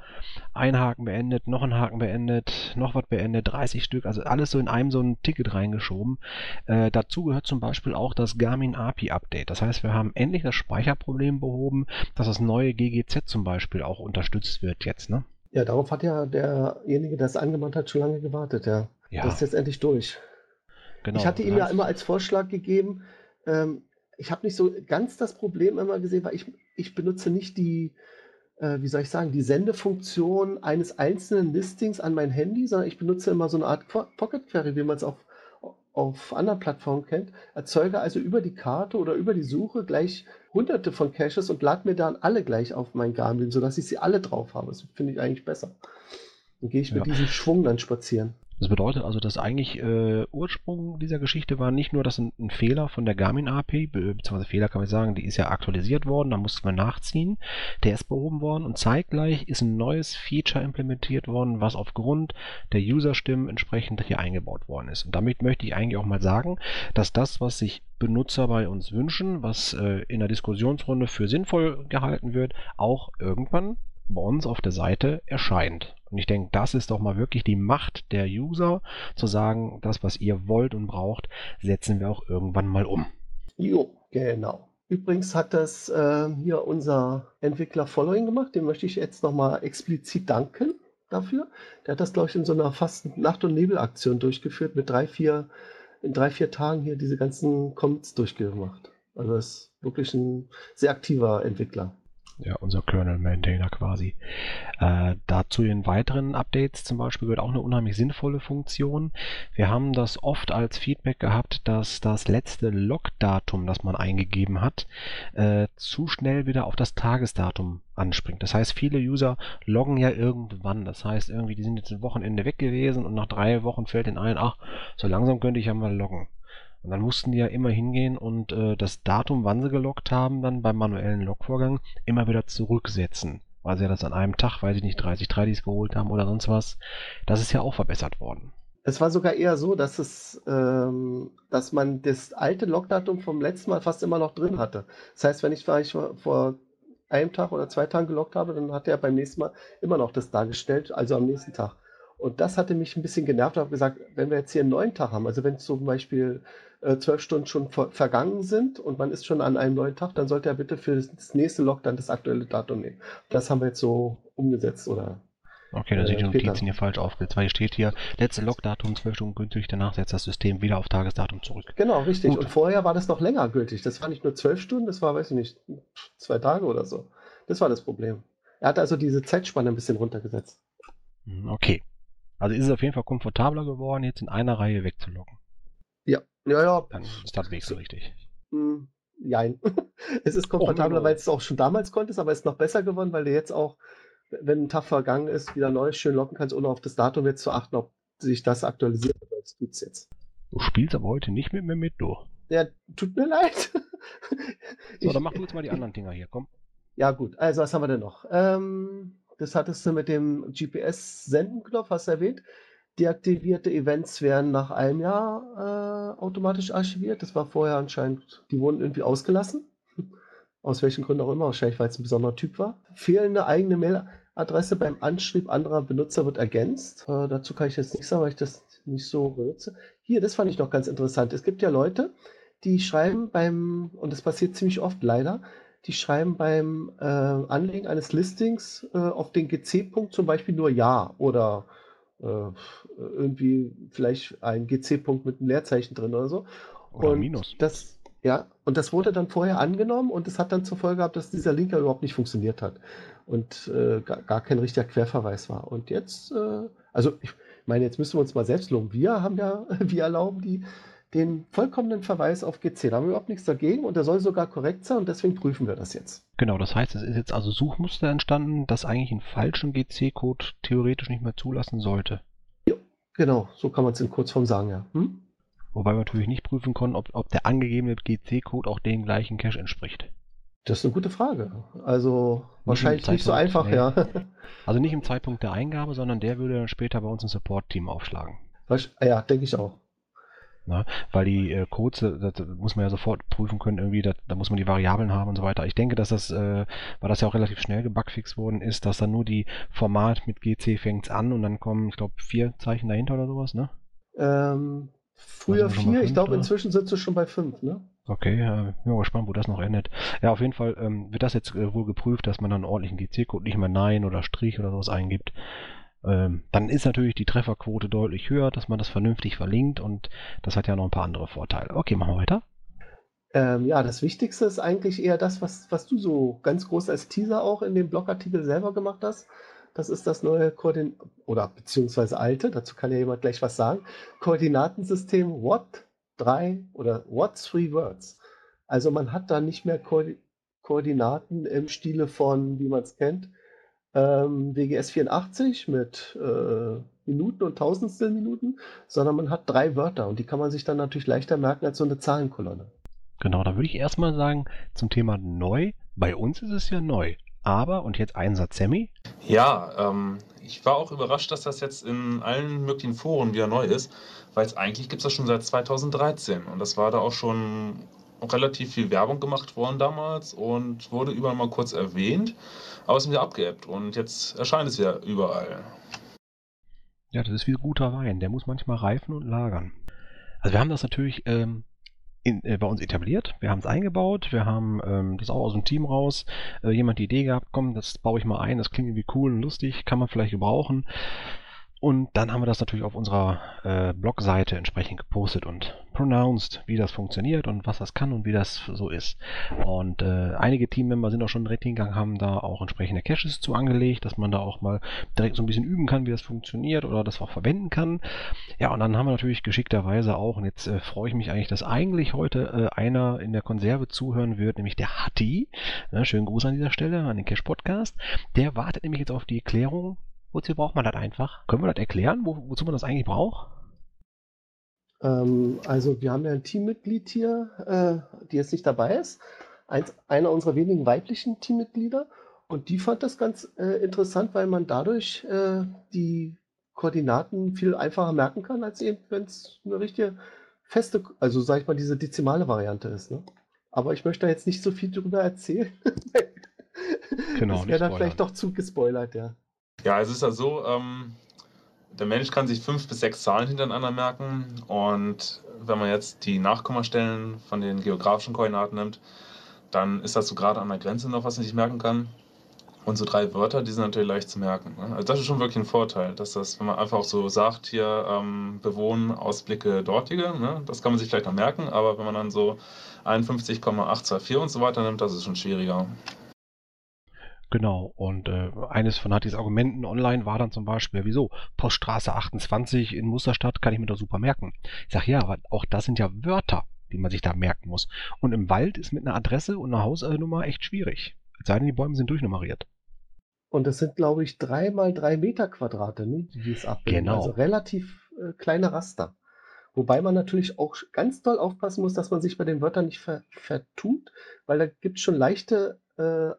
[SPEAKER 1] ein Haken beendet, noch ein Haken beendet, noch was beendet, 30 Stück, also alles so in einem so ein Ticket reingeschoben. Äh, dazu gehört zum Beispiel auch das Garmin API Update. Das heißt, wir haben endlich das Speicherproblem behoben, dass das neue GGZ zum Beispiel auch unterstützt wird jetzt, ne?
[SPEAKER 3] Ja, darauf hat ja derjenige, der es angemahnt hat, schon lange gewartet, ja.
[SPEAKER 1] Ja,
[SPEAKER 3] Das ist jetzt endlich durch.
[SPEAKER 1] genau.
[SPEAKER 3] ich hatte ihm ja immer als Vorschlag gegeben, ähm, ich habe nicht so ganz das Problem immer gesehen, weil ich, ich benutze nicht die, äh, wie soll ich sagen, die Sendefunktion eines einzelnen Listings an mein Handy, sondern ich benutze immer so eine Art Pocket Query, wie man es auf, auf anderen Plattformen kennt. Erzeuge also über die Karte oder über die Suche gleich hunderte von Caches und lade mir dann alle gleich auf mein Garmin, sodass ich sie alle drauf habe. Das finde ich eigentlich besser. Dann gehe ich mit
[SPEAKER 1] Ja.
[SPEAKER 3] diesem Schwung dann spazieren.
[SPEAKER 1] Das bedeutet also, dass eigentlich äh, Ursprung dieser Geschichte war nicht nur, dass ein, ein Fehler von der Garmin be beziehungsweise Fehler kann man sagen, die ist ja aktualisiert worden, da mussten wir nachziehen, der ist behoben worden und zeitgleich ist ein neues Feature implementiert worden, was aufgrund der User-Stimmen entsprechend hier eingebaut worden ist. Und damit möchte ich eigentlich auch mal sagen, dass das, was sich Benutzer bei uns wünschen, was äh, in der Diskussionsrunde für sinnvoll gehalten wird, auch irgendwann bei uns auf der Seite erscheint. Und ich denke, das ist doch mal wirklich die Macht der User, zu sagen, das, was ihr wollt und braucht, setzen wir auch irgendwann mal um.
[SPEAKER 3] Jo, genau. Übrigens hat das äh, hier unser Entwickler Following gemacht. Dem möchte ich jetzt nochmal explizit danken dafür. Der hat das, glaube ich, in so einer fast Nacht- und Nebel-Aktion durchgeführt, mit drei, vier, in drei, vier Tagen hier diese ganzen Commits durchgemacht. Also ist wirklich ein sehr aktiver Entwickler.
[SPEAKER 1] Ja, unser Kernel-Maintainer quasi. Äh, dazu in weiteren Updates zum Beispiel wird auch eine unheimlich sinnvolle Funktion. Wir haben das oft als Feedback gehabt, dass das letzte Logdatum, das man eingegeben hat, äh, zu schnell wieder auf das Tagesdatum anspringt. Das heißt, viele User loggen ja irgendwann. Das heißt, irgendwie, die sind jetzt ein Wochenende weg gewesen und nach drei Wochen fällt ihnen ein, ach, so langsam könnte ich ja mal loggen. Und dann mussten die ja immer hingehen und äh, das Datum, wann sie geloggt haben, dann beim manuellen Logvorgang immer wieder zurücksetzen. Weil sie ja das an einem Tag, weiß ich nicht, 30 Tradis geholt haben oder sonst was. Das ist ja auch verbessert worden.
[SPEAKER 3] Es war sogar eher so, dass es, ähm, dass man das alte Logdatum vom letzten Mal fast immer noch drin hatte. Das heißt, wenn ich vor einem Tag oder zwei Tagen geloggt habe, dann hat er beim nächsten Mal immer noch das dargestellt, also am nächsten Tag. Und das hatte mich ein bisschen genervt. Ich habe gesagt, wenn wir jetzt hier einen neuen Tag haben, also wenn zum Beispiel äh, zwölf Stunden schon ver vergangen sind und man ist schon an einem neuen Tag, dann sollte er bitte für das, nächste Log dann das aktuelle Datum nehmen. Das haben wir jetzt so umgesetzt oder
[SPEAKER 1] Okay, dann sind die
[SPEAKER 3] Äh.
[SPEAKER 1] Notizen hier falsch aufgesetzt, weil hier steht hier, letzte Logdatum 12 Stunden gültig, danach setzt das System wieder auf Tagesdatum zurück.
[SPEAKER 3] Genau, richtig.
[SPEAKER 1] Gut.
[SPEAKER 3] Und vorher war das noch länger gültig. Das war nicht nur zwölf Stunden, das war, weiß ich nicht, zwei Tage oder so. Das war das Problem. Er hat also diese Zeitspanne ein bisschen runtergesetzt.
[SPEAKER 1] Hm, Okay. Also ist es auf jeden Fall komfortabler geworden, jetzt in einer Reihe wegzuloggen.
[SPEAKER 3] Ja, ja, ja.
[SPEAKER 1] Dann ist das Weg so richtig.
[SPEAKER 3] Hm, jein. [laughs] es ist komfortabler,
[SPEAKER 1] genau.
[SPEAKER 3] weil es auch schon damals konntest, aber es ist noch besser geworden, weil du jetzt auch, wenn ein Tag vergangen ist, wieder neu schön locken kannst, ohne auf das Datum jetzt zu achten, ob sich das aktualisiert oder das tut's jetzt.
[SPEAKER 1] Du spielst aber heute nicht mit mir mit, du.
[SPEAKER 3] Ja, tut mir leid.
[SPEAKER 1] So,
[SPEAKER 3] Ich-
[SPEAKER 1] dann mach du jetzt mal die anderen Dinger hier, komm.
[SPEAKER 3] Ja, gut. Also, was haben wir denn noch? Ähm, das hattest du mit dem GPS-Senden-Knopf, hast du erwähnt. Deaktivierte Events werden nach einem Jahr äh, automatisch archiviert. Das war vorher anscheinend, die wurden irgendwie ausgelassen. [laughs] Aus welchen Gründen auch immer, wahrscheinlich weil es ein besonderer Typ war. Fehlende eigene Mailadresse beim Anschrieb anderer Benutzer wird ergänzt. Äh, dazu kann ich jetzt nichts sagen, weil ich das nicht so benutze. Hier, das fand ich noch ganz interessant. Es gibt ja Leute, die schreiben beim, und das passiert ziemlich oft leider, die schreiben beim äh, Anlegen eines Listings äh, auf den GC-Punkt zum Beispiel nur Ja oder äh, irgendwie vielleicht ein GC-Punkt mit einem Leerzeichen drin oder so.
[SPEAKER 1] Oder
[SPEAKER 3] und
[SPEAKER 1] Minus.
[SPEAKER 3] Das, ja, und das wurde dann vorher angenommen und es hat dann zur Folge gehabt, dass dieser Link ja überhaupt nicht funktioniert hat und äh, gar, gar kein richtiger Querverweis war. Und jetzt, äh, also ich meine, jetzt müssen wir uns mal selbst loben. Wir haben ja, [laughs] wir erlauben die, den vollkommenen Verweis auf GC. Da haben wir überhaupt nichts dagegen und der soll sogar korrekt sein und deswegen prüfen wir das jetzt.
[SPEAKER 1] Genau, das heißt, es ist jetzt also Suchmuster entstanden, das eigentlich einen falschen GC-Code theoretisch nicht mehr zulassen sollte.
[SPEAKER 3] Genau, so kann man es in Kurzform sagen, ja. Hm?
[SPEAKER 1] Wobei wir natürlich nicht prüfen konnten, ob, ob der angegebene GC-Code auch dem gleichen Cache entspricht.
[SPEAKER 3] Das ist eine gute Frage. Also
[SPEAKER 1] im
[SPEAKER 3] wahrscheinlich nicht so einfach,
[SPEAKER 1] nee.
[SPEAKER 3] ja.
[SPEAKER 1] Also nicht im Zeitpunkt der Eingabe, sondern der würde dann später bei uns im Support-Team aufschlagen.
[SPEAKER 3] Ja, denke ich auch.
[SPEAKER 1] Weil die äh, Codes, äh, das muss man ja sofort prüfen können, irgendwie, da, da muss man die Variablen haben und so weiter. Ich denke, dass das, äh, weil das ja auch relativ schnell gebugfixt worden ist, dass dann nur die Format mit GC fängt an und dann kommen, ich glaube, vier Zeichen dahinter oder sowas, ne?
[SPEAKER 3] Ähm, früher vier, ich
[SPEAKER 1] fünf
[SPEAKER 3] glaube
[SPEAKER 1] da?
[SPEAKER 3] inzwischen sind sie schon bei fünf, ne?
[SPEAKER 1] Okay, ja, bin mal gespannt, wo das noch endet. Ja, auf jeden Fall ähm, wird das jetzt äh, wohl geprüft, dass man dann einen ordentlichen GC-Code nicht mehr Nein oder Strich oder sowas eingibt. Ähm, dann ist natürlich die Trefferquote deutlich höher, dass man das vernünftig verlinkt und das hat ja noch ein paar andere Vorteile. Okay, machen wir weiter.
[SPEAKER 3] Ähm, ja, das Wichtigste ist eigentlich eher das, was, was du so ganz groß als Teaser auch in dem Blogartikel selber gemacht hast. Das ist das neue Koordin oder beziehungsweise alte, dazu kann ja jemand gleich was sagen, Koordinatensystem What 3 oder What 3 Words. Also man hat da nicht mehr Koordi Koordinaten im Stile von, wie man es kennt, ähm, WGS 84 mit äh, Minuten und Tausendstel Minuten, sondern man hat drei Wörter und die kann man sich dann natürlich leichter merken als so eine Zahlenkolonne.
[SPEAKER 1] Genau, da würde ich erstmal sagen, zum Thema neu. Bei uns ist es ja neu. Aber, und jetzt ein Satz Sammy.
[SPEAKER 6] Ja, ähm, ich war auch überrascht, dass das jetzt in allen möglichen Foren wieder neu ist, weil es eigentlich gibt es das schon seit 2013 und das war da auch schon relativ viel Werbung gemacht worden damals und wurde überall mal kurz erwähnt, aber es ist wieder abgeebbt und jetzt erscheint es wieder überall.
[SPEAKER 1] Ja, das ist wie guter Wein. Der muss manchmal reifen und lagern. Also wir haben das natürlich ähm, in, äh, bei uns etabliert. Wir haben es eingebaut. Wir haben ähm, das auch aus dem Team raus. Äh, jemand die Idee gehabt, komm, das baue ich mal ein. Das klingt irgendwie cool und lustig. Kann man vielleicht gebrauchen. Und dann haben wir das natürlich auf unserer äh, Blogseite entsprechend gepostet und pronounced, wie das funktioniert und was das kann und wie das so ist. Und äh, einige Teammember sind auch schon direkt hingegangen, haben da auch entsprechende Caches zu angelegt, dass man da auch mal direkt so ein bisschen üben kann, wie das funktioniert oder das auch verwenden kann. Ja, und dann haben wir natürlich geschickterweise auch, und jetzt äh, freue ich mich eigentlich, dass eigentlich heute äh, einer in der Konserve zuhören wird, nämlich der Hatti. Ne, schönen Gruß an dieser Stelle, an den Cache Podcast. Der wartet nämlich jetzt auf die Erklärung, Wozu braucht man das einfach? Können wir das erklären, wo, wozu man das eigentlich braucht?
[SPEAKER 3] Ähm, also wir haben ja ein Teammitglied hier, äh, die jetzt nicht dabei ist. Eins, einer unserer wenigen weiblichen Teammitglieder. Und die fand das ganz äh, interessant, weil man dadurch äh, die Koordinaten viel einfacher merken kann, als wenn es eine richtige feste, also sag ich mal, diese dezimale Variante ist. Ne? Aber ich möchte da jetzt nicht so viel drüber erzählen.
[SPEAKER 1] Genau, [laughs]
[SPEAKER 3] das wäre dann vielleicht doch zu gespoilert, ja.
[SPEAKER 6] Ja, es ist ja so, ähm, der Mensch kann sich fünf bis sechs Zahlen hintereinander merken und wenn man jetzt die Nachkommastellen von den geografischen Koordinaten nimmt, dann ist das so gerade an der Grenze noch, was man sich merken kann. Und so drei Wörter, die sind natürlich leicht zu merken. Ne? Also das ist schon wirklich ein Vorteil, dass das, wenn man einfach auch so sagt, hier ähm, bewohnen Ausblicke dortige, ne? das kann man sich vielleicht noch merken, aber wenn man dann so 51,824 und so weiter nimmt, das ist schon schwieriger.
[SPEAKER 1] Genau, und äh, eines von Hattis Argumenten online war dann zum Beispiel, wieso? Poststraße 28 in Musterstadt kann ich mir doch super merken. Ich sage, ja, aber auch das sind ja Wörter, die man sich da merken muss. Und im Wald ist mit einer Adresse und einer Hausnummer echt schwierig. Es sei denn, die Bäume sind durchnummeriert.
[SPEAKER 3] Und das sind, glaube ich, drei mal drei Meter Quadrate, ne, die es abbilden.
[SPEAKER 1] Genau.
[SPEAKER 3] Also relativ äh, kleine Raster. Wobei man natürlich auch ganz doll aufpassen muss, dass man sich bei den Wörtern nicht ver vertut, weil da gibt es schon leichte äh,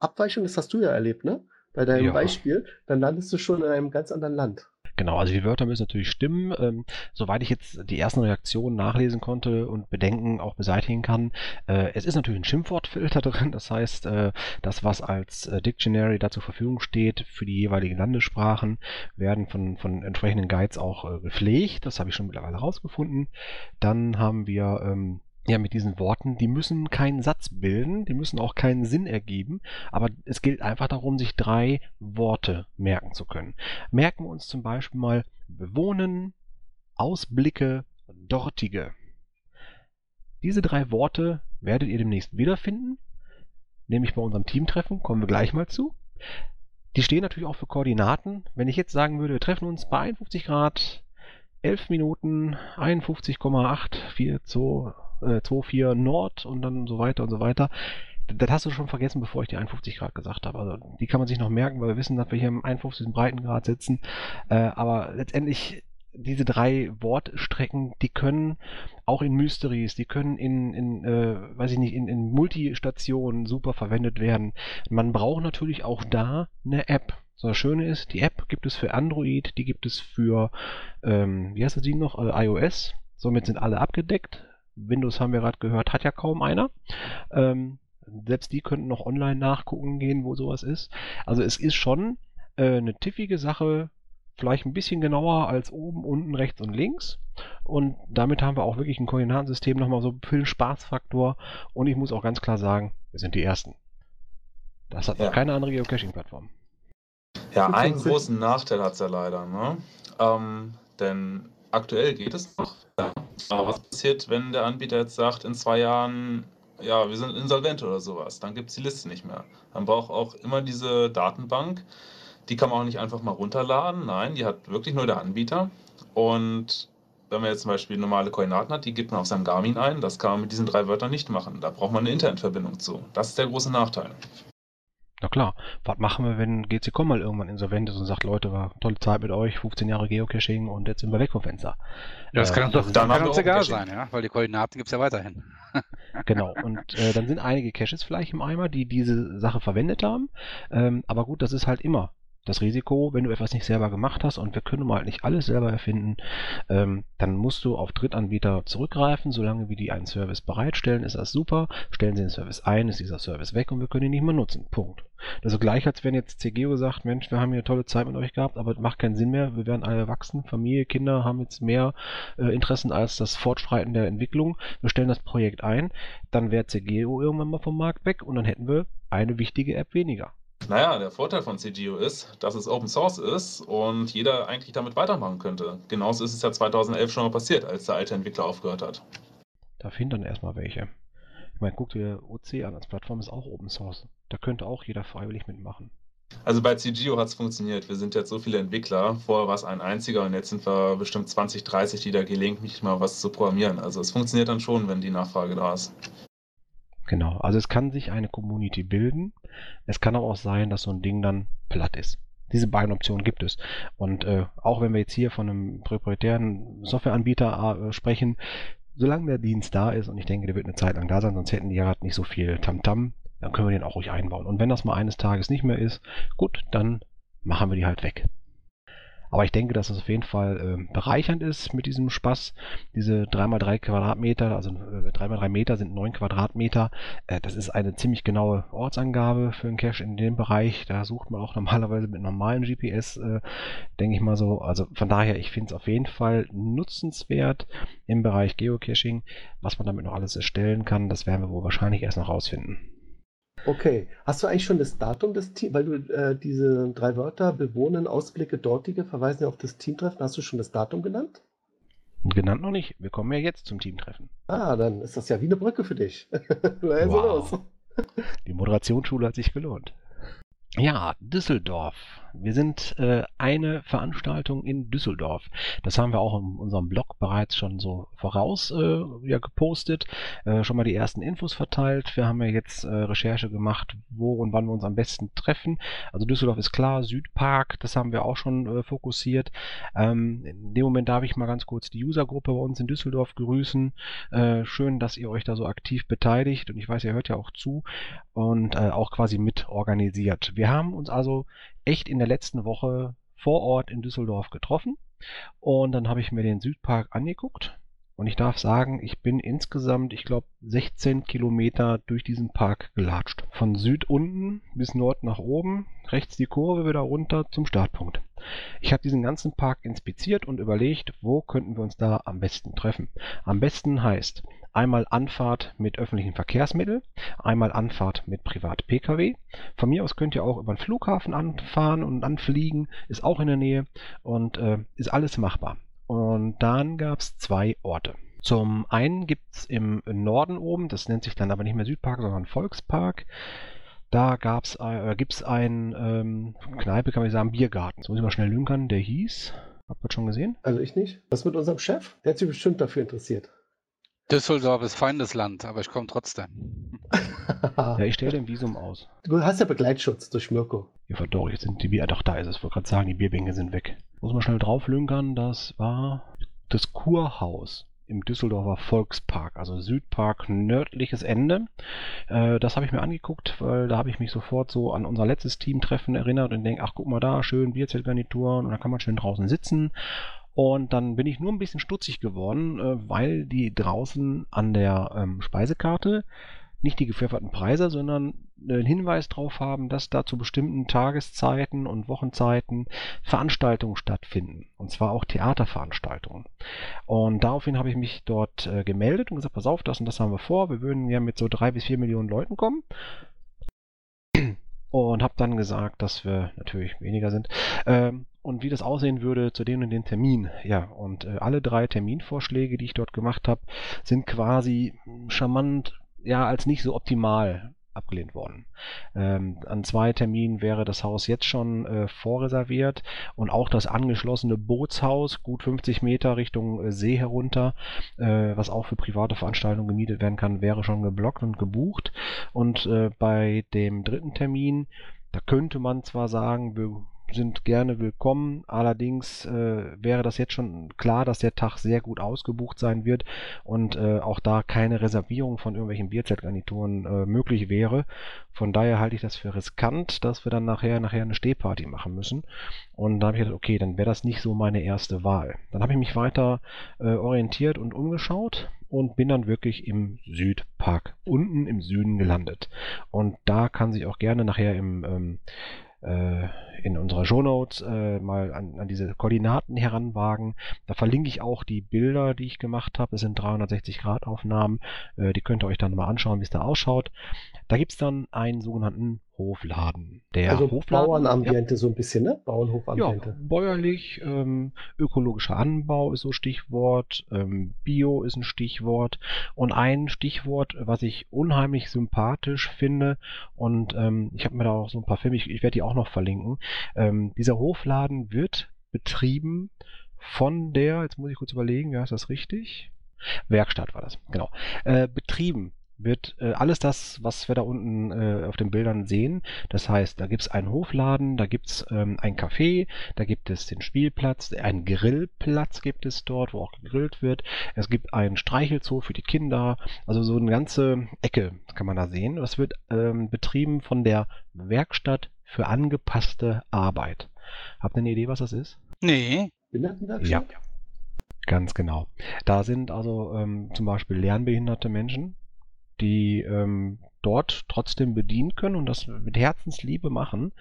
[SPEAKER 3] Abweichungen. Das hast du ja erlebt, ne? Bei deinem
[SPEAKER 1] Ja.
[SPEAKER 3] Beispiel. Dann landest du schon in einem ganz anderen Land.
[SPEAKER 1] Genau, also die Wörter müssen natürlich stimmen. Ähm, soweit ich jetzt die ersten Reaktionen nachlesen konnte und Bedenken auch beseitigen kann, äh, es ist natürlich ein Schimpfwortfilter [laughs] drin. Das heißt, äh, das, was als äh, Dictionary da zur Verfügung steht für die jeweiligen Landessprachen, werden von, von entsprechenden Guides auch äh, gepflegt. Das habe ich schon mittlerweile rausgefunden. Dann haben wir ähm, ja mit diesen Worten, die müssen keinen Satz bilden, die müssen auch keinen Sinn ergeben, aber es gilt einfach darum, sich drei Worte merken zu können. Merken wir uns zum Beispiel mal bewohnen, Ausblicke, dortige. Diese drei Worte werdet ihr demnächst wiederfinden, nämlich bei unserem Teamtreffen, kommen wir gleich mal zu. Die stehen natürlich auch für Koordinaten. Wenn ich jetzt sagen würde, wir treffen uns bei 51 Grad 11 Minuten 51,824 äh, Nord und dann so weiter und so weiter. Das hast du schon vergessen, bevor ich die 51 Grad gesagt habe. Also die kann man sich noch merken, weil wir wissen, dass wir hier im 51. Breitengrad sitzen. Äh, aber letztendlich diese drei Wortstrecken, die können auch in Mysteries, die können in, in äh, weiß ich nicht, in, in Multistationen super verwendet werden. Man braucht natürlich auch da eine App. So, das Schöne ist, die App gibt es für Android, die gibt es für, ähm, wie heißt das die noch, äh, iOS. Somit sind alle abgedeckt. Windows haben wir gerade gehört, hat ja kaum einer. Ähm, selbst die könnten noch online nachgucken gehen, wo sowas ist. Also es ist schon äh, eine tiffige Sache, vielleicht ein bisschen genauer als oben, unten, rechts und links. Und damit haben wir auch wirklich ein Koordinatensystem nochmal so für den Spaßfaktor. Und ich muss auch ganz klar sagen, wir sind die Ersten. Das hat
[SPEAKER 6] Ja.
[SPEAKER 1] keine andere Geocaching-Plattform.
[SPEAKER 6] Ja, einen großen Nachteil hat es ja leider. Ne? Ähm, denn aktuell geht es noch. Ja. Aber was passiert, wenn der Anbieter jetzt sagt, in zwei Jahren, ja, wir sind insolvent oder sowas? Dann gibt es die Liste nicht mehr. Dann braucht auch immer diese Datenbank. Die kann man auch nicht einfach mal runterladen. Nein, die hat wirklich nur der Anbieter. Und wenn man jetzt zum Beispiel normale Koordinaten hat, die gibt man auf seinem Garmin ein. Das kann man mit diesen drei Wörtern nicht machen. Da braucht man eine Internetverbindung zu. Das ist der große Nachteil.
[SPEAKER 1] Na klar, was machen wir, wenn GC.com mal irgendwann insolvent ist und sagt, Leute, war tolle Zeit mit euch, 15 Jahre Geocaching und jetzt sind wir weg vom Fenster.
[SPEAKER 2] Ja, das
[SPEAKER 1] Äh,
[SPEAKER 2] kann, uns
[SPEAKER 1] das
[SPEAKER 2] doch,
[SPEAKER 6] dann
[SPEAKER 2] kann uns egal sein, ja, weil die Koordinaten gibt es ja weiterhin. [laughs]
[SPEAKER 1] Genau, und äh, dann sind einige Caches vielleicht im Eimer, die diese Sache verwendet haben. Ähm, aber gut, das ist halt immer das Risiko, wenn du etwas nicht selber gemacht hast und wir können mal nicht alles selber erfinden, ähm, dann musst du auf Drittanbieter zurückgreifen. Solange wie die einen Service bereitstellen, ist das super. Stellen sie den Service ein, ist dieser Service weg und wir können ihn nicht mehr nutzen. Punkt. Ist gleich, als wenn jetzt CGO sagt, Mensch, wir haben hier eine tolle Zeit mit euch gehabt, aber es macht keinen Sinn mehr. Wir werden alle erwachsen, Familie, Kinder haben jetzt mehr äh, Interessen als das Fortschreiten der Entwicklung. Wir stellen das Projekt ein, dann wäre CGO irgendwann mal vom Markt weg und dann hätten wir eine wichtige App weniger.
[SPEAKER 6] Naja, der Vorteil von CGO ist, dass es Open Source ist und jeder eigentlich damit weitermachen könnte. Genauso ist es ja 2011 schon mal passiert, als der alte Entwickler aufgehört hat.
[SPEAKER 1] Da finden dann erstmal welche. Ich meine, guck dir OC an, als Plattform ist auch Open Source. Da könnte auch jeder freiwillig mitmachen.
[SPEAKER 6] Also bei CGO hat es funktioniert. Wir sind jetzt so viele Entwickler. Vorher war es ein einziger und jetzt sind wir bestimmt 20, 30, die da gelegentlich mal was zu programmieren. Also es funktioniert dann schon, wenn die Nachfrage da ist.
[SPEAKER 1] Genau, also es kann sich eine Community bilden. Es kann aber auch sein, dass so ein Ding dann platt ist. Diese beiden Optionen gibt es. Und äh, auch wenn wir jetzt hier von einem proprietären Softwareanbieter äh, sprechen, solange der Dienst da ist, und ich denke, der wird eine Zeit lang da sein, sonst hätten die ja gerade nicht so viel Tamtam, dann können wir den auch ruhig einbauen. Und wenn das mal eines Tages nicht mehr ist, gut, dann machen wir die halt weg. Aber ich denke, dass es auf jeden Fall äh, bereichernd ist mit diesem Spaß. Diese 3x3 Quadratmeter, also äh, 3x3 Meter sind 9 Quadratmeter. Äh, das ist eine ziemlich genaue Ortsangabe für einen Cache in dem Bereich. Da sucht man auch [laughs] normalerweise mit normalen GPS, äh, denke ich mal so. Also von daher, ich finde es auf jeden Fall nutzenswert im Bereich Geocaching. Was man damit noch alles erstellen kann, das werden wir wohl wahrscheinlich erst noch rausfinden.
[SPEAKER 3] Okay. Hast du eigentlich schon das Datum des Teams, weil du äh, diese drei Wörter bewohnen, Ausblicke, dortige verweisen ja auf das Teamtreffen. Hast du schon das Datum genannt?
[SPEAKER 1] Genannt noch nicht. Wir kommen ja jetzt zum Teamtreffen.
[SPEAKER 3] Ah, dann ist das ja wie eine Brücke für dich. [laughs] also
[SPEAKER 1] Wow.
[SPEAKER 3] los.
[SPEAKER 1] Die Moderationsschule hat sich gelohnt. Ja, Düsseldorf. Wir sind äh, eine Veranstaltung in Düsseldorf. Das haben wir auch in unserem Blog bereits schon so voraus äh, ja, gepostet, äh, schon mal die ersten Infos verteilt. Wir haben ja jetzt äh, Recherche gemacht, wo und wann wir uns am besten treffen. Also Düsseldorf ist klar, Südpark, das haben wir auch schon äh, fokussiert. Ähm, in dem Moment darf ich mal ganz kurz die Usergruppe bei uns in Düsseldorf grüßen. Äh, schön, dass ihr euch da so aktiv beteiligt und ich weiß, ihr hört ja auch zu und auch quasi mit organisiert. Wir haben uns also echt in der letzten Woche vor Ort in Düsseldorf getroffen. Und dann habe ich mir den Südpark angeguckt und ich darf sagen, ich bin insgesamt, ich glaube, 16 Kilometer durch diesen Park gelatscht. Von Süd unten bis Nord nach oben, rechts die Kurve wieder runter zum Startpunkt. Ich habe diesen ganzen Park inspiziert und überlegt, wo könnten wir uns da am besten treffen. Am besten heißt einmal Anfahrt mit öffentlichen Verkehrsmitteln, einmal Anfahrt mit Privat-Pkw. Von mir aus könnt ihr auch über den Flughafen anfahren und anfliegen, ist auch in der Nähe und äh, ist alles machbar. Und dann gab es zwei Orte. Zum einen gibt es im Norden oben, das nennt sich dann aber nicht mehr Südpark, sondern Volkspark. Da äh, gibt es einen ähm, Kneipe, kann man sagen, Biergarten. Jetzt muss ich mal schnell lünkern, der hieß Habt ihr schon gesehen?
[SPEAKER 3] Also ich nicht. Was mit unserem Chef? Der hat sich bestimmt dafür interessiert.
[SPEAKER 2] Düsseldorf ist Feindesland, aber ich komme trotzdem. [laughs]
[SPEAKER 1] Ja, ich stelle den Visum aus.
[SPEAKER 3] Du hast ja Begleitschutz durch Mirko.
[SPEAKER 1] Ja, verdammt, jetzt sind die Bier. Doch, da ist es. Ich wollte gerade sagen, die Bierbänke sind weg. Muss man schnell drauflünkern. Das war das Kurhaus im Düsseldorfer Volkspark, also Südpark, nördliches Ende. Äh, das habe ich mir angeguckt, weil da habe ich mich sofort so an unser letztes Teamtreffen erinnert und denke, ach guck mal da, schön Bierzeltgarnituren und da kann man schön draußen sitzen. Und dann bin ich nur ein bisschen stutzig geworden, äh, weil die draußen an der ähm, Speisekarte nicht die gepfefferten Preise, sondern einen Hinweis darauf haben, dass da zu bestimmten Tageszeiten und Wochenzeiten Veranstaltungen stattfinden. Und zwar auch Theaterveranstaltungen. Und daraufhin habe ich mich dort äh, gemeldet und gesagt, pass auf, das und das haben wir vor. Wir würden ja mit so drei bis vier Millionen Leuten kommen. Und habe dann gesagt, dass wir natürlich weniger sind. Ähm, und wie das aussehen würde zu dem und dem Termin. Ja, und äh, alle drei Terminvorschläge, die ich dort gemacht habe, sind quasi charmant, ja, als nicht so optimal abgelehnt worden. Ähm, an zwei Terminen wäre das Haus jetzt schon äh, vorreserviert und auch das angeschlossene Bootshaus, gut 50 Meter Richtung äh, See herunter, äh, was auch für private Veranstaltungen gemietet werden kann, wäre schon geblockt und gebucht. Und äh, bei dem dritten Termin, da könnte man zwar sagen, sind gerne willkommen. Allerdings äh, wäre das jetzt schon klar, dass der Tag sehr gut ausgebucht sein wird und äh, auch da keine Reservierung von irgendwelchen Bierzeltgarnituren äh, möglich wäre. Von daher halte ich das für riskant, dass wir dann nachher nachher eine Stehparty machen müssen. Und da habe ich gedacht, okay, dann wäre das nicht so meine erste Wahl. Dann habe ich mich weiter äh, orientiert und umgeschaut und bin dann wirklich im Südpark unten im Süden gelandet. Und da kann sich auch gerne nachher im ähm, äh, in unserer Shownotes äh, mal an, an diese Koordinaten heranwagen. Da verlinke ich auch die Bilder, die ich gemacht habe. Es sind 360-Grad-Aufnahmen. Äh, die könnt ihr euch dann mal anschauen, wie es da ausschaut. Da gibt es dann einen sogenannten Hofladen. Der
[SPEAKER 3] also
[SPEAKER 1] Hofladen,
[SPEAKER 3] Bauernambiente so ein bisschen, ne?
[SPEAKER 1] ja,
[SPEAKER 3] Bauernhofambiente.
[SPEAKER 1] bäuerlich, ähm, ökologischer Anbau ist so Stichwort, ähm, Bio ist ein Stichwort und ein Stichwort, was ich unheimlich sympathisch finde und ähm, ich habe mir da auch so ein paar Filme, ich, ich werde die auch noch verlinken. Ähm, dieser Hofladen wird betrieben von der, jetzt muss ich kurz überlegen, wie heißt das richtig? Werkstatt war das, genau. Äh, betrieben wird äh, alles das, was wir da unten äh, auf den Bildern sehen. Das heißt, da gibt es einen Hofladen, da gibt es ähm, ein Café, da gibt es den Spielplatz, einen Grillplatz gibt es dort, wo auch gegrillt wird. Es gibt einen Streichelzoo für die Kinder, also so eine ganze Ecke kann man da sehen. Das wird ähm, betrieben von der Werkstatt für angepasste Arbeit. Habt ihr eine Idee, was das ist?
[SPEAKER 2] Nee.
[SPEAKER 3] Behindertenwerkstatt?
[SPEAKER 1] Ja, ganz genau. Da sind also ähm, zum Beispiel lernbehinderte Menschen, die ähm, dort trotzdem bedienen können und das mit Herzensliebe machen.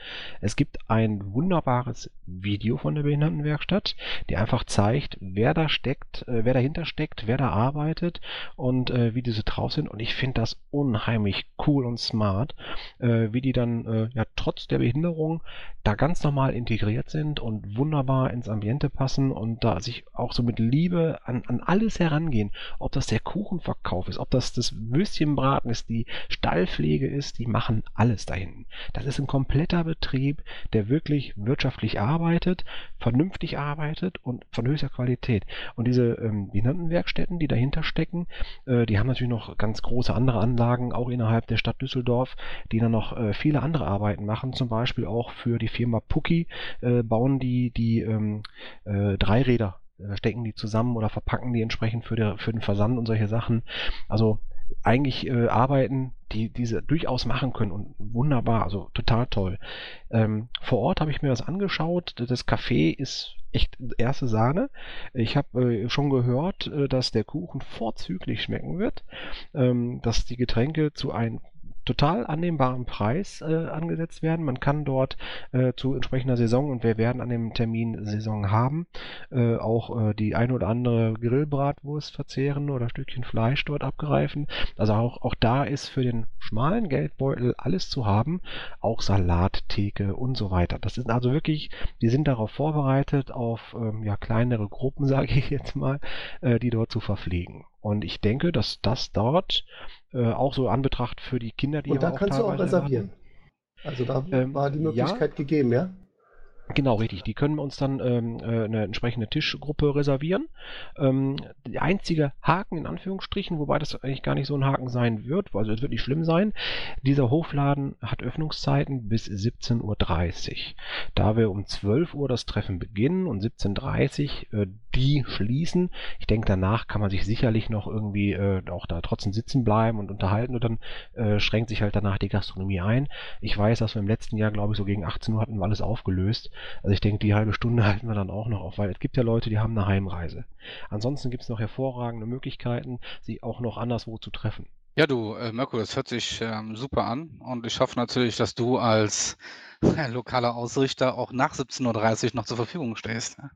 [SPEAKER 1] Es gibt ein wunderbares Video von der Behindertenwerkstatt, die einfach zeigt, wer da steckt, äh, wer dahinter steckt, wer da arbeitet und äh, wie diese drauf sind. Und ich finde das unheimlich cool und smart, äh, wie die dann äh, ja trotz der Behinderung da ganz normal integriert sind und wunderbar ins Ambiente passen und da sich auch so mit Liebe an, an alles herangehen. Ob das der Kuchenverkauf ist, ob das das Würstchenbraten ist, die Stallpflege ist, die machen alles da hinten. Das ist ein kompletter Betrieb, der wirklich wirtschaftlich arbeitet, vernünftig arbeitet und von höchster Qualität. Und diese ähm, Behindertenwerkstätten, die dahinter stecken, äh, die haben natürlich noch ganz große andere Anlagen, auch innerhalb der Stadt Düsseldorf, die dann noch äh, viele andere Arbeiten machen, zum Beispiel auch für die Firma Pucki äh, bauen die die ähm, äh, Dreiräder äh, stecken die zusammen oder verpacken die entsprechend für, der, für den Versand und solche Sachen. Also eigentlich äh, Arbeiten, die diese durchaus machen können und wunderbar, also total toll. Ähm, vor Ort habe ich mir das angeschaut. Das Café ist echt erste Sahne. Ich habe äh, schon gehört, äh, dass der Kuchen vorzüglich schmecken wird, ähm, dass die Getränke zu einem total annehmbaren Preis äh, angesetzt werden. Man kann dort äh, zu entsprechender Saison und wir werden an dem Termin Saison haben, äh, auch äh, die ein oder andere Grillbratwurst verzehren oder Stückchen Fleisch dort abgreifen. Also auch, auch da ist für den schmalen Geldbeutel alles zu haben, auch Salat, Theke und so weiter. Das ist also wirklich, die sind darauf vorbereitet, auf ähm, ja, kleinere Gruppen, [laughs] sage ich jetzt mal, äh, die dort zu verpflegen. Und ich denke, dass das dort äh, auch so Anbetracht für die Kinder, die
[SPEAKER 3] Und da
[SPEAKER 1] aber
[SPEAKER 3] kannst du auch reservieren. Also da
[SPEAKER 1] Ähm,
[SPEAKER 3] war die
[SPEAKER 1] ja.
[SPEAKER 3] Möglichkeit gegeben, ja?
[SPEAKER 1] Genau, richtig. Die können uns dann ähm, äh, eine entsprechende Tischgruppe reservieren. Ähm, der einzige Haken in Anführungsstrichen, wobei das eigentlich gar nicht so ein Haken sein wird, also es wird nicht schlimm sein. Dieser Hofladen hat Öffnungszeiten bis 17.30 Uhr. Da wir um 12 Uhr das Treffen beginnen und 17.30 Uhr äh, die schließen, ich denke, danach kann man sich sicherlich noch irgendwie äh, auch da trotzdem sitzen bleiben und unterhalten und dann äh, schränkt sich halt danach die Gastronomie ein. Ich weiß, dass wir im letzten Jahr, glaube ich, so gegen 18 Uhr hatten wir alles aufgelöst. Also ich denke, die halbe Stunde [laughs] halten wir dann auch noch auf, weil es gibt ja Leute, die haben eine Heimreise. Ansonsten gibt es noch hervorragende Möglichkeiten, sich auch noch anderswo zu treffen.
[SPEAKER 2] Ja, du, äh, Mirko, das hört sich ähm, super an und ich hoffe natürlich, dass du als äh, [laughs] lokaler Ausrichter auch nach 17.30 Uhr noch zur Verfügung stehst. Ja?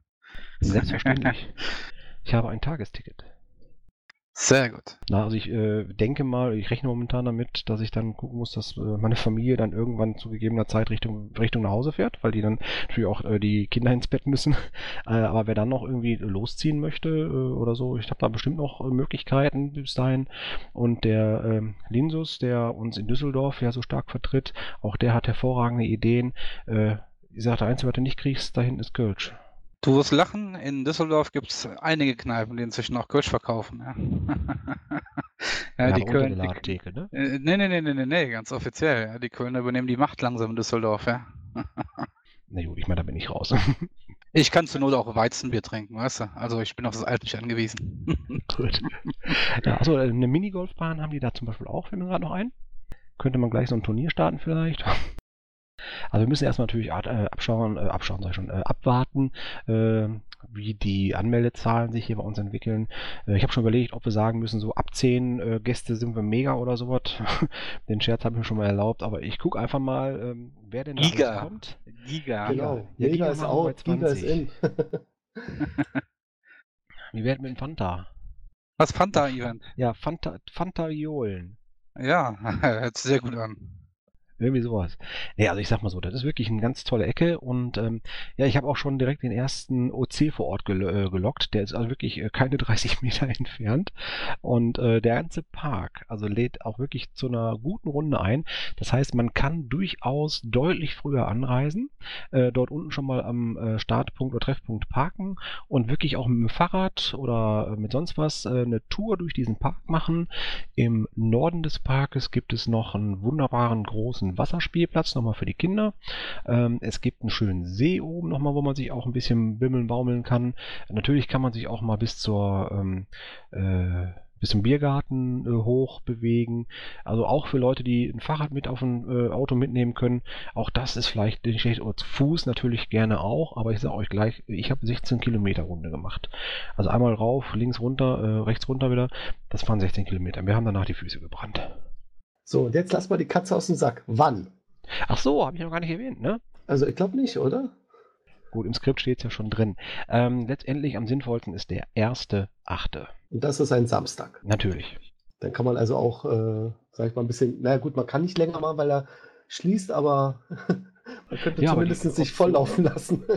[SPEAKER 1] Selbstverständlich. ich habe ein Tagesticket.
[SPEAKER 2] Sehr gut.
[SPEAKER 1] Na, also ich äh, denke mal, ich rechne momentan damit, dass ich dann gucken muss, dass äh, meine Familie dann irgendwann zu gegebener Zeit Richtung, Richtung nach Hause fährt, weil die dann natürlich auch äh, die Kinder ins Bett müssen. [laughs] Äh, aber wer dann noch irgendwie losziehen möchte äh, oder so, ich habe da bestimmt noch äh, Möglichkeiten bis dahin. Und der ähm, Linsus, der uns in Düsseldorf ja so stark vertritt, auch der hat hervorragende Ideen. Ich sagte, eins, was du nicht kriegst, da hinten ist Kölsch.
[SPEAKER 2] Du wirst lachen, in Düsseldorf gibt es einige Kneipen, die inzwischen auch Kölsch verkaufen. Ja, [laughs] ja,
[SPEAKER 1] Ja,
[SPEAKER 2] die
[SPEAKER 1] aber unter
[SPEAKER 2] Köln,
[SPEAKER 1] der
[SPEAKER 2] die,
[SPEAKER 1] Ladentheke, ne?
[SPEAKER 2] äh, nee, nee, nee, nee, nee, ganz offiziell. Ja, die Kölner übernehmen die Macht langsam in Düsseldorf, ja. [laughs]
[SPEAKER 1] Na gut, ich meine, da bin ich raus. [laughs]
[SPEAKER 2] Ich kann zur Not auch Weizenbier trinken, weißt du? Also ich bin auf das Alt nicht angewiesen.
[SPEAKER 1] Gut. Ja, also eine Minigolfbahn haben die da zum Beispiel auch, fällt mir gerade noch ein. Könnte man gleich so ein Turnier starten vielleicht. Also wir müssen erstmal natürlich äh, abschauen, äh, abschauen, sag ich schon, äh, abwarten, äh, wie die Anmeldezahlen sich hier bei uns entwickeln. Äh, ich habe schon überlegt, ob wir sagen müssen, so ab 10 äh, Gäste sind wir mega oder sowas. [laughs] Den Scherz habe ich mir schon mal erlaubt, aber ich gucke einfach mal, ähm, wer denn da
[SPEAKER 2] Giga.
[SPEAKER 1] kommt.
[SPEAKER 2] Giga.
[SPEAKER 3] Genau.
[SPEAKER 1] Ja,
[SPEAKER 3] Mega
[SPEAKER 1] Giga
[SPEAKER 3] ist
[SPEAKER 1] wir
[SPEAKER 3] out,
[SPEAKER 1] bei
[SPEAKER 3] Giga ist
[SPEAKER 1] 20.
[SPEAKER 3] in. [laughs]
[SPEAKER 1] Wie werden mit dem Fanta?
[SPEAKER 2] Was Fanta-Event?
[SPEAKER 1] Ja, Fanta, Fanta-Violen.
[SPEAKER 2] Ja, [laughs] hört sich sehr gut an.
[SPEAKER 1] Irgendwie sowas. Nee, also ich sag mal so, das ist wirklich eine ganz tolle Ecke und ähm, ja, ich habe auch schon direkt den ersten OC vor Ort gel äh, gelockt. Der ist also wirklich äh, keine [laughs] 30 Meter entfernt und äh, der ganze Park, also lädt auch wirklich zu einer guten Runde ein. Das heißt, man kann durchaus deutlich früher anreisen, äh, dort unten schon mal am äh, Startpunkt oder Treffpunkt parken und wirklich auch mit dem Fahrrad oder äh, mit sonst was eine Tour durch diesen Park machen. Im Norden des Parkes gibt es noch einen wunderbaren großen Wasserspielplatz, nochmal für die Kinder. Ähm, es gibt einen schönen See oben nochmal, wo man sich auch ein bisschen bimmeln, baumeln kann. Natürlich kann man sich auch mal bis zur ähm, äh, bis zum Biergarten äh, hoch bewegen. Also auch für Leute, die ein Fahrrad mit auf ein äh, Auto mitnehmen können. Auch das ist vielleicht nicht schlecht. Oder zu Fuß natürlich gerne auch. Aber ich sage euch gleich, ich habe 16 Kilometer Runde gemacht. Also einmal rauf, links runter, äh, rechts runter wieder. Das waren 16 Kilometer. Wir haben danach die Füße gebrannt.
[SPEAKER 3] So, und jetzt lass mal die Katze aus dem Sack. Wann?
[SPEAKER 1] Ach so, habe ich noch gar nicht erwähnt, ne?
[SPEAKER 3] Also ich glaube nicht, oder?
[SPEAKER 1] Gut, im Skript steht es ja schon drin. Ähm, letztendlich am sinnvollsten ist der erste Achte.
[SPEAKER 3] Und das ist ein Samstag.
[SPEAKER 1] Natürlich.
[SPEAKER 3] Dann kann man also auch, äh, sag ich mal, ein bisschen, naja gut, man kann nicht länger machen, weil er schließt, aber [laughs] man könnte
[SPEAKER 1] Ja,
[SPEAKER 3] zumindest sich volllaufen lassen. [laughs]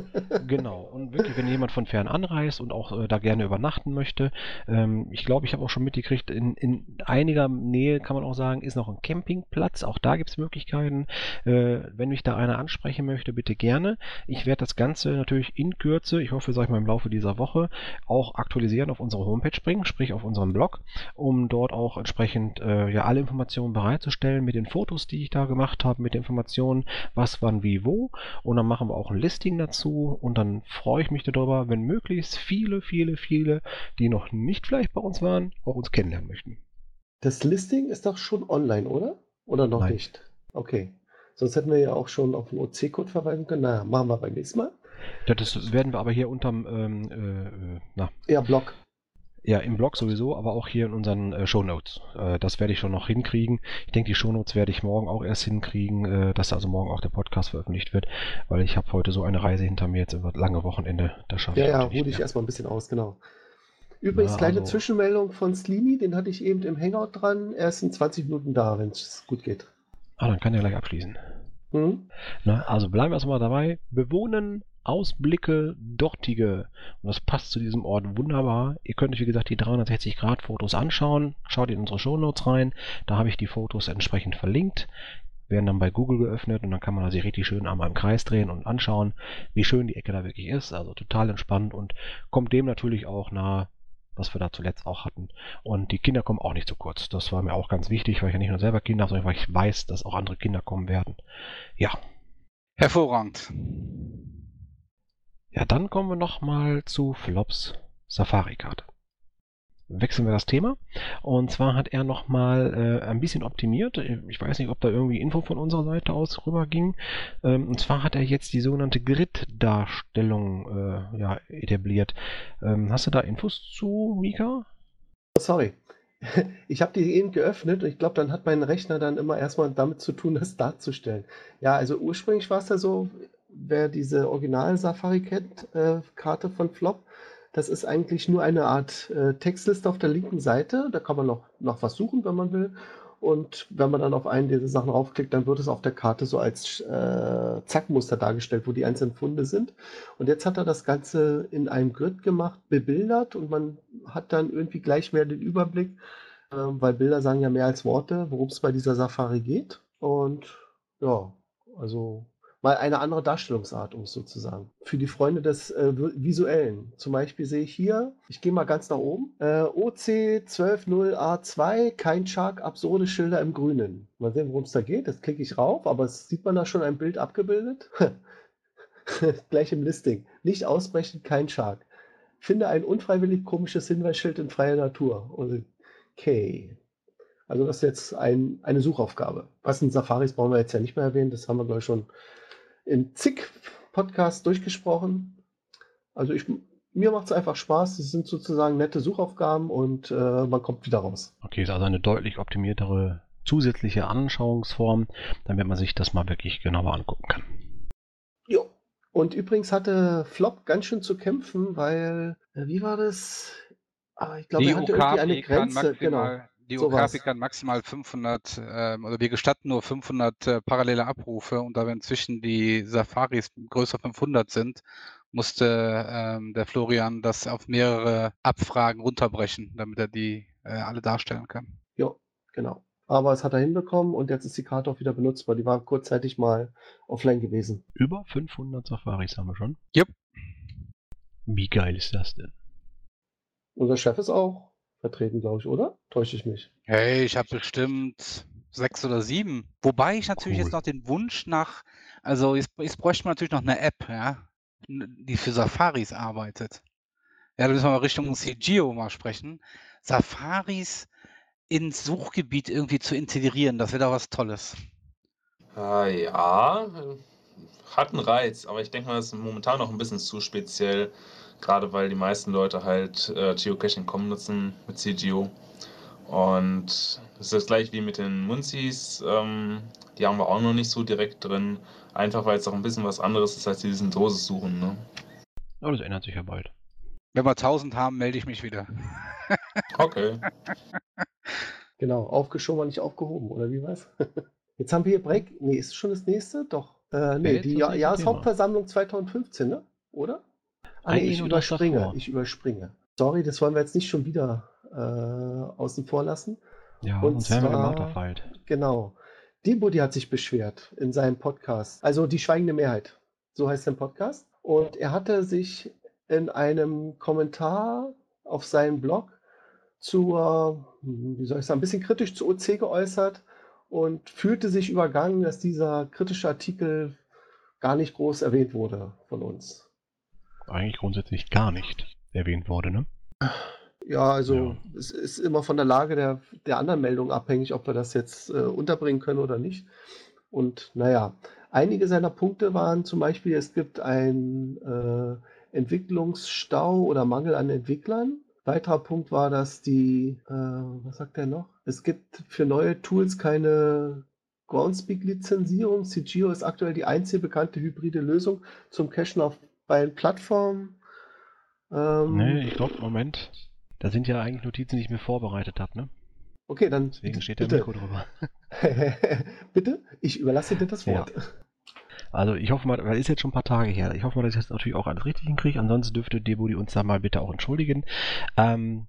[SPEAKER 1] Genau. Und wirklich, wenn jemand von fern anreist und auch äh, da gerne übernachten möchte, ähm, ich glaube, ich habe auch schon mitgekriegt, in, in einiger Nähe kann man auch sagen, ist noch ein Campingplatz. Auch da gibt es Möglichkeiten. Äh, wenn mich da einer ansprechen möchte, bitte gerne. Ich werde das Ganze natürlich in Kürze, ich hoffe, sag ich mal im Laufe dieser Woche, auch aktualisieren auf unsere Homepage bringen, sprich auf unserem Blog, um dort auch entsprechend äh, ja alle Informationen bereitzustellen mit den Fotos, die ich da gemacht habe, mit den Informationen, was, wann, wie, wo. Und dann machen wir auch ein Listing dazu und dann freue ich mich darüber, wenn möglichst viele, viele, viele, die noch nicht vielleicht bei uns waren, auch uns kennenlernen möchten.
[SPEAKER 3] Das Listing ist doch schon online, oder? Oder noch
[SPEAKER 1] Nein.
[SPEAKER 3] nicht? Okay. Sonst hätten wir ja auch schon auf den OC-Code verweisen können. Na, machen wir beim nächsten Mal.
[SPEAKER 1] Ja, das werden wir aber hier unterm, ähm, äh, äh, na,
[SPEAKER 3] Ja, Blog.
[SPEAKER 1] Ja, im Blog sowieso, aber auch hier in unseren äh, Shownotes. Äh, das werde ich schon noch hinkriegen. Ich denke, die Shownotes werde ich morgen auch erst hinkriegen, äh, dass also morgen auch der Podcast veröffentlicht wird, weil ich habe heute so eine Reise hinter mir jetzt über lange Wochenende. Das schaffe
[SPEAKER 3] Ja,
[SPEAKER 1] ich
[SPEAKER 3] ja, ruh dich erstmal ein bisschen aus, genau. Übrigens,
[SPEAKER 1] Na,
[SPEAKER 3] kleine
[SPEAKER 1] also-
[SPEAKER 3] Zwischenmeldung von Slimy, den hatte ich eben im Hangout dran. Er ist in 20 Minuten da, wenn es gut geht.
[SPEAKER 1] Ah, dann kann der gleich abschließen.
[SPEAKER 3] Hm?
[SPEAKER 1] Na, also bleiben wir erstmal dabei. Bewohnen, Ausblicke, dortige. Und das passt zu diesem Ort wunderbar. Ihr könnt euch, wie gesagt, die 360-Grad-Fotos anschauen. Schaut in unsere Shownotes rein. Da habe ich die Fotos entsprechend verlinkt. werden dann bei Google geöffnet und dann kann man da sich richtig schön einmal im Kreis drehen und anschauen, wie schön die Ecke da wirklich ist. Also total entspannt und kommt dem natürlich auch nahe, was wir da zuletzt auch hatten. Und die Kinder kommen auch nicht zu kurz. Das war mir auch ganz wichtig, weil ich ja nicht nur selber Kinder habe, sondern weil ich weiß, dass auch andere Kinder kommen werden. Ja.
[SPEAKER 2] Hervorragend.
[SPEAKER 1] Ja, dann kommen wir nochmal zu Flops Safari-Karte wechseln wir das Thema. Und zwar hat er nochmal äh, ein bisschen optimiert. Ich weiß nicht, ob da irgendwie Info von unserer Seite aus rüber ging. Ähm, und zwar hat er jetzt die sogenannte Grid-Darstellung äh, ja, etabliert. Ähm, hast du da Infos zu, Mika?
[SPEAKER 3] Oh, sorry. [laughs] Ich habe die eben geöffnet und ich glaube, dann hat mein Rechner dann immer erstmal damit zu tun, das darzustellen. Ja, also ursprünglich war es ja so, wer diese Original-Safari-Karte äh, von Flop das ist eigentlich nur eine Art äh, Textliste auf der linken Seite. Da kann man noch, noch was suchen, wenn man will. Und wenn man dann auf einen dieser Sachen raufklickt, dann wird es auf der Karte so als äh, Zackmuster dargestellt, wo die einzelnen Funde sind. Und jetzt hat er das Ganze in einem Grid gemacht, bebildert und man hat dann irgendwie gleich mehr den Überblick, äh, weil Bilder sagen ja mehr als Worte, worum es bei dieser Safari geht. Und ja, also mal eine andere Darstellungsart, um es so zu sagen. Für die Freunde des äh, Visuellen. Zum Beispiel sehe ich hier, ich gehe mal ganz nach oben, äh, OC 120A2, kein Shark, absurde Schilder im Grünen. Mal sehen, worum es da geht. Das klicke ich rauf, aber sieht man da schon ein Bild abgebildet. [laughs] Gleich im Listing. Nicht ausbrechen, kein Shark. Finde ein unfreiwillig komisches Hinweisschild in freier Natur. Okay. Also das ist jetzt ein, eine Suchaufgabe. Was in Safaris brauchen wir jetzt ja nicht mehr erwähnen. Das haben wir, glaube ich, schon in zig Podcasts durchgesprochen. Also ich, mir macht es einfach Spaß. Es sind sozusagen nette Suchaufgaben und äh, man kommt wieder raus.
[SPEAKER 1] Okay, ist also eine deutlich optimiertere zusätzliche Anschauungsform, damit man sich das mal wirklich genauer angucken kann.
[SPEAKER 3] Jo. Und übrigens hatte Flop ganz schön zu kämpfen, weil, äh, wie war das?
[SPEAKER 2] Ah, ich glaube, er hatte irgendwie eine Grenze. Genau. Die Okapi kann maximal 500, ähm, oder wir gestatten nur 500 äh, parallele Abrufe und da wir inzwischen die Safaris größer 500 sind, musste ähm, der Florian das auf mehrere Abfragen runterbrechen, damit er die äh, alle darstellen kann.
[SPEAKER 3] Ja, genau. Aber es hat er hinbekommen und jetzt ist die Karte auch wieder benutzbar. Die war kurzzeitig mal offline gewesen.
[SPEAKER 1] Über 500 Safaris haben wir schon?
[SPEAKER 2] Yep.
[SPEAKER 1] Wie geil ist das denn?
[SPEAKER 3] Unser Chef ist auch vertreten, glaube ich, oder? Täusche ich mich?
[SPEAKER 2] Hey, ich habe bestimmt sechs oder sieben. Wobei ich natürlich cool. jetzt noch den Wunsch nach, also jetzt, jetzt bräuchte man natürlich noch eine App, ja, die für Safaris arbeitet. Ja, da müssen wir mal Richtung CGO mal sprechen. Safaris ins Suchgebiet irgendwie zu integrieren, das wäre doch was Tolles.
[SPEAKER 6] Äh, ja, hat einen Reiz, aber ich denke mal, das ist momentan noch ein bisschen zu speziell. Gerade weil die meisten Leute halt äh, Geocaching.com nutzen mit CGO. Und das ist das gleich wie mit den Munzis. Ähm, die haben wir auch noch nicht so direkt drin. Einfach weil es auch ein bisschen was anderes ist, als die diesen Dose suchen. Ne?
[SPEAKER 1] Aber das ändert sich ja bald.
[SPEAKER 2] Wenn wir 1000 haben, melde ich mich wieder. [laughs]
[SPEAKER 6] okay.
[SPEAKER 3] Genau, aufgeschoben, nicht aufgehoben, oder wie was? [laughs] Jetzt haben wir hier Break. Nee, ist schon das nächste? Doch. Äh, nee, die ja Jahreshauptversammlung 2015, ne? Oder? Ah, nee, ich überspringe. Ich überspringe. Sorry, das wollen wir jetzt nicht schon wieder äh, außen vor lassen.
[SPEAKER 1] Ja, und sonst wir gemarterfeilt.
[SPEAKER 3] Genau. Debody hat sich beschwert in seinem Podcast. Also die schweigende Mehrheit. So heißt sein Podcast. Und er hatte sich in einem Kommentar auf seinem Blog zur, wie soll ich sagen, ein bisschen kritisch zu OC geäußert und fühlte sich übergangen, dass dieser kritische Artikel gar nicht groß erwähnt wurde von uns
[SPEAKER 1] eigentlich grundsätzlich gar nicht erwähnt wurde, ne?
[SPEAKER 3] Ja, also ja. es ist immer von der Lage der, der anderen Meldungen abhängig, ob wir das jetzt äh, unterbringen können oder nicht. Und naja, einige seiner Punkte waren zum Beispiel, es gibt einen äh, Entwicklungsstau oder Mangel an Entwicklern. Weiterer Punkt war, dass die, äh, was sagt er noch? Es gibt für neue Tools keine Groundspeak-Lizenzierung. CGO ist aktuell die einzige bekannte hybride Lösung zum Cachen auf bei Plattformen.
[SPEAKER 1] Ähm, nee, ich glaube, Moment. Da sind ja eigentlich Notizen, die ich mir vorbereitet habe, ne?
[SPEAKER 3] Okay, dann.
[SPEAKER 1] Deswegen steht der Mikro drüber. [laughs]
[SPEAKER 3] bitte, ich überlasse dir das Wort. Ja.
[SPEAKER 1] Also ich hoffe mal, weil ist jetzt schon ein paar Tage her. Ich hoffe mal, dass ich das natürlich auch alles richtig hinkriege. Ansonsten dürfte Debudi uns da mal bitte auch entschuldigen. Ähm,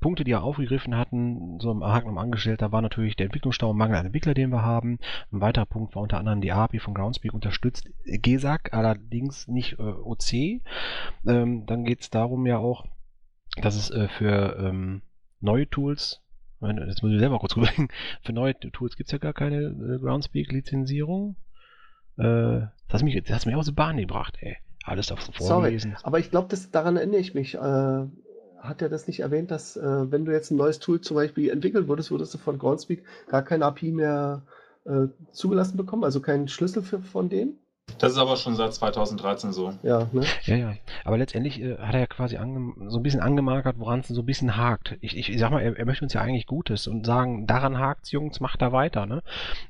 [SPEAKER 1] Punkte, die er aufgegriffen hatten, so im Haken am Angestellter, war natürlich der Entwicklungsstau und Mangel an Entwickler, den wir haben. Ein weiterer Punkt war unter anderem die API von Groundspeak unterstützt GESAC, allerdings nicht äh, OC. Ähm, dann geht es darum ja auch, dass es äh, für ähm, neue Tools, jetzt muss ich selber kurz überlegen, [laughs] für neue Tools gibt es ja gar keine äh, Groundspeak-Lizenzierung. Äh, das mich, das hast mich aus der Bahn gebracht, ey. Alles auf
[SPEAKER 3] vorgelesen. Sorry, aber ich glaube, daran erinnere ich mich. Äh, hat er das nicht erwähnt, dass äh, wenn du jetzt ein neues Tool zum Beispiel entwickeln würdest, würdest du von Groundspeak gar keine API mehr äh, zugelassen bekommen, also keinen Schlüssel für, von denen?
[SPEAKER 6] Das ist aber schon seit 2013 so.
[SPEAKER 1] Ja, ne? ja, ja. Aber letztendlich äh, hat er ja quasi so ein bisschen angemarkert, woran es so ein bisschen hakt. Ich, ich, ich sag mal, er, er, möchte uns ja eigentlich Gutes und sagen, daran hakt's, Jungs, macht da weiter. Ne?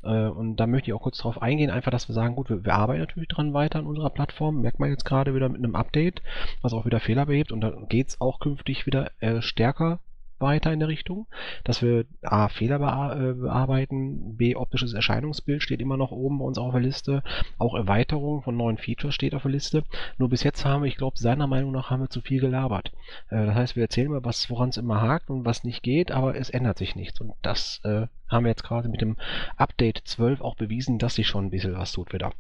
[SPEAKER 1] Äh, und da möchte ich auch kurz drauf eingehen, einfach, dass wir sagen, gut, wir, wir arbeiten natürlich dran weiter an unserer Plattform. Merkt man jetzt gerade wieder mit einem Update, was auch wieder Fehler behebt. Und dann geht's auch künftig wieder äh, stärker weiter in der Richtung, dass wir A, Fehler äh, bearbeiten, B, optisches Erscheinungsbild steht immer noch oben bei uns auf der Liste, auch Erweiterung von neuen Features steht auf der Liste. Nur bis jetzt haben wir, ich glaube, seiner Meinung nach haben wir zu viel gelabert. Äh, das heißt, wir erzählen mal, woran es immer hakt und was nicht geht, aber es ändert sich nichts. Und das äh, haben wir jetzt gerade mit dem Update 12 auch bewiesen, dass sich schon ein bisschen was tut wieder.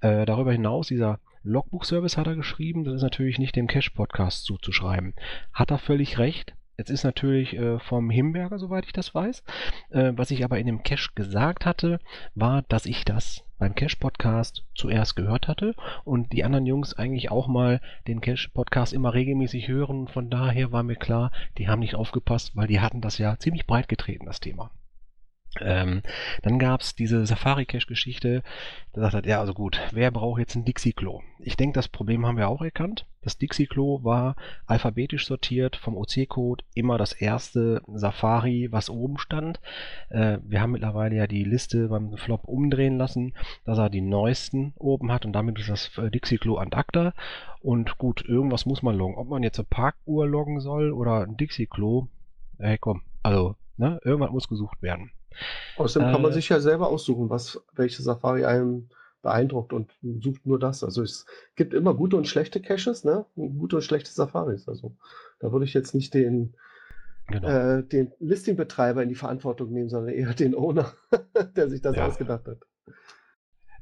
[SPEAKER 1] Äh, darüber hinaus, dieser Logbook-Service hat er geschrieben, das ist natürlich nicht dem Cache-Podcast zuzuschreiben. Hat er völlig recht, Jetzt ist natürlich äh, vom Himberger, soweit ich das weiß. Äh, was ich aber in dem Cache gesagt hatte, war, dass ich das beim Cache-Podcast zuerst gehört hatte und die anderen Jungs eigentlich auch mal den Cache-Podcast immer regelmäßig hören. Von daher war mir klar, die haben nicht aufgepasst, weil die hatten das ja ziemlich breit getreten, das Thema. Ähm, dann gab es diese Safari-Cache-Geschichte. Da sagt er, ja, also gut, wer braucht jetzt ein Dixie-Klo? Ich denke, das Problem haben wir auch erkannt. Das Dixie-Klo war alphabetisch sortiert vom OC-Code immer das erste Safari, was oben stand. Äh, wir haben mittlerweile ja die Liste beim Flop umdrehen lassen, dass er die neuesten oben hat und damit ist das äh, Dixie-Klo an acta. Und gut, irgendwas muss man loggen. Ob man jetzt eine Parkuhr loggen soll oder ein Dixie-Klo, hey komm, also, ne, irgendwas muss gesucht werden.
[SPEAKER 3] Außerdem kann man äh, sich ja selber aussuchen, was, welche Safari einem beeindruckt und sucht nur das. Also es gibt immer gute und schlechte Caches, ne? Gute und schlechte Safaris. Also da würde ich jetzt nicht den, genau. äh, den Listing-Betreiber in die Verantwortung nehmen, sondern eher den Owner, [laughs] der sich das ja. ausgedacht hat.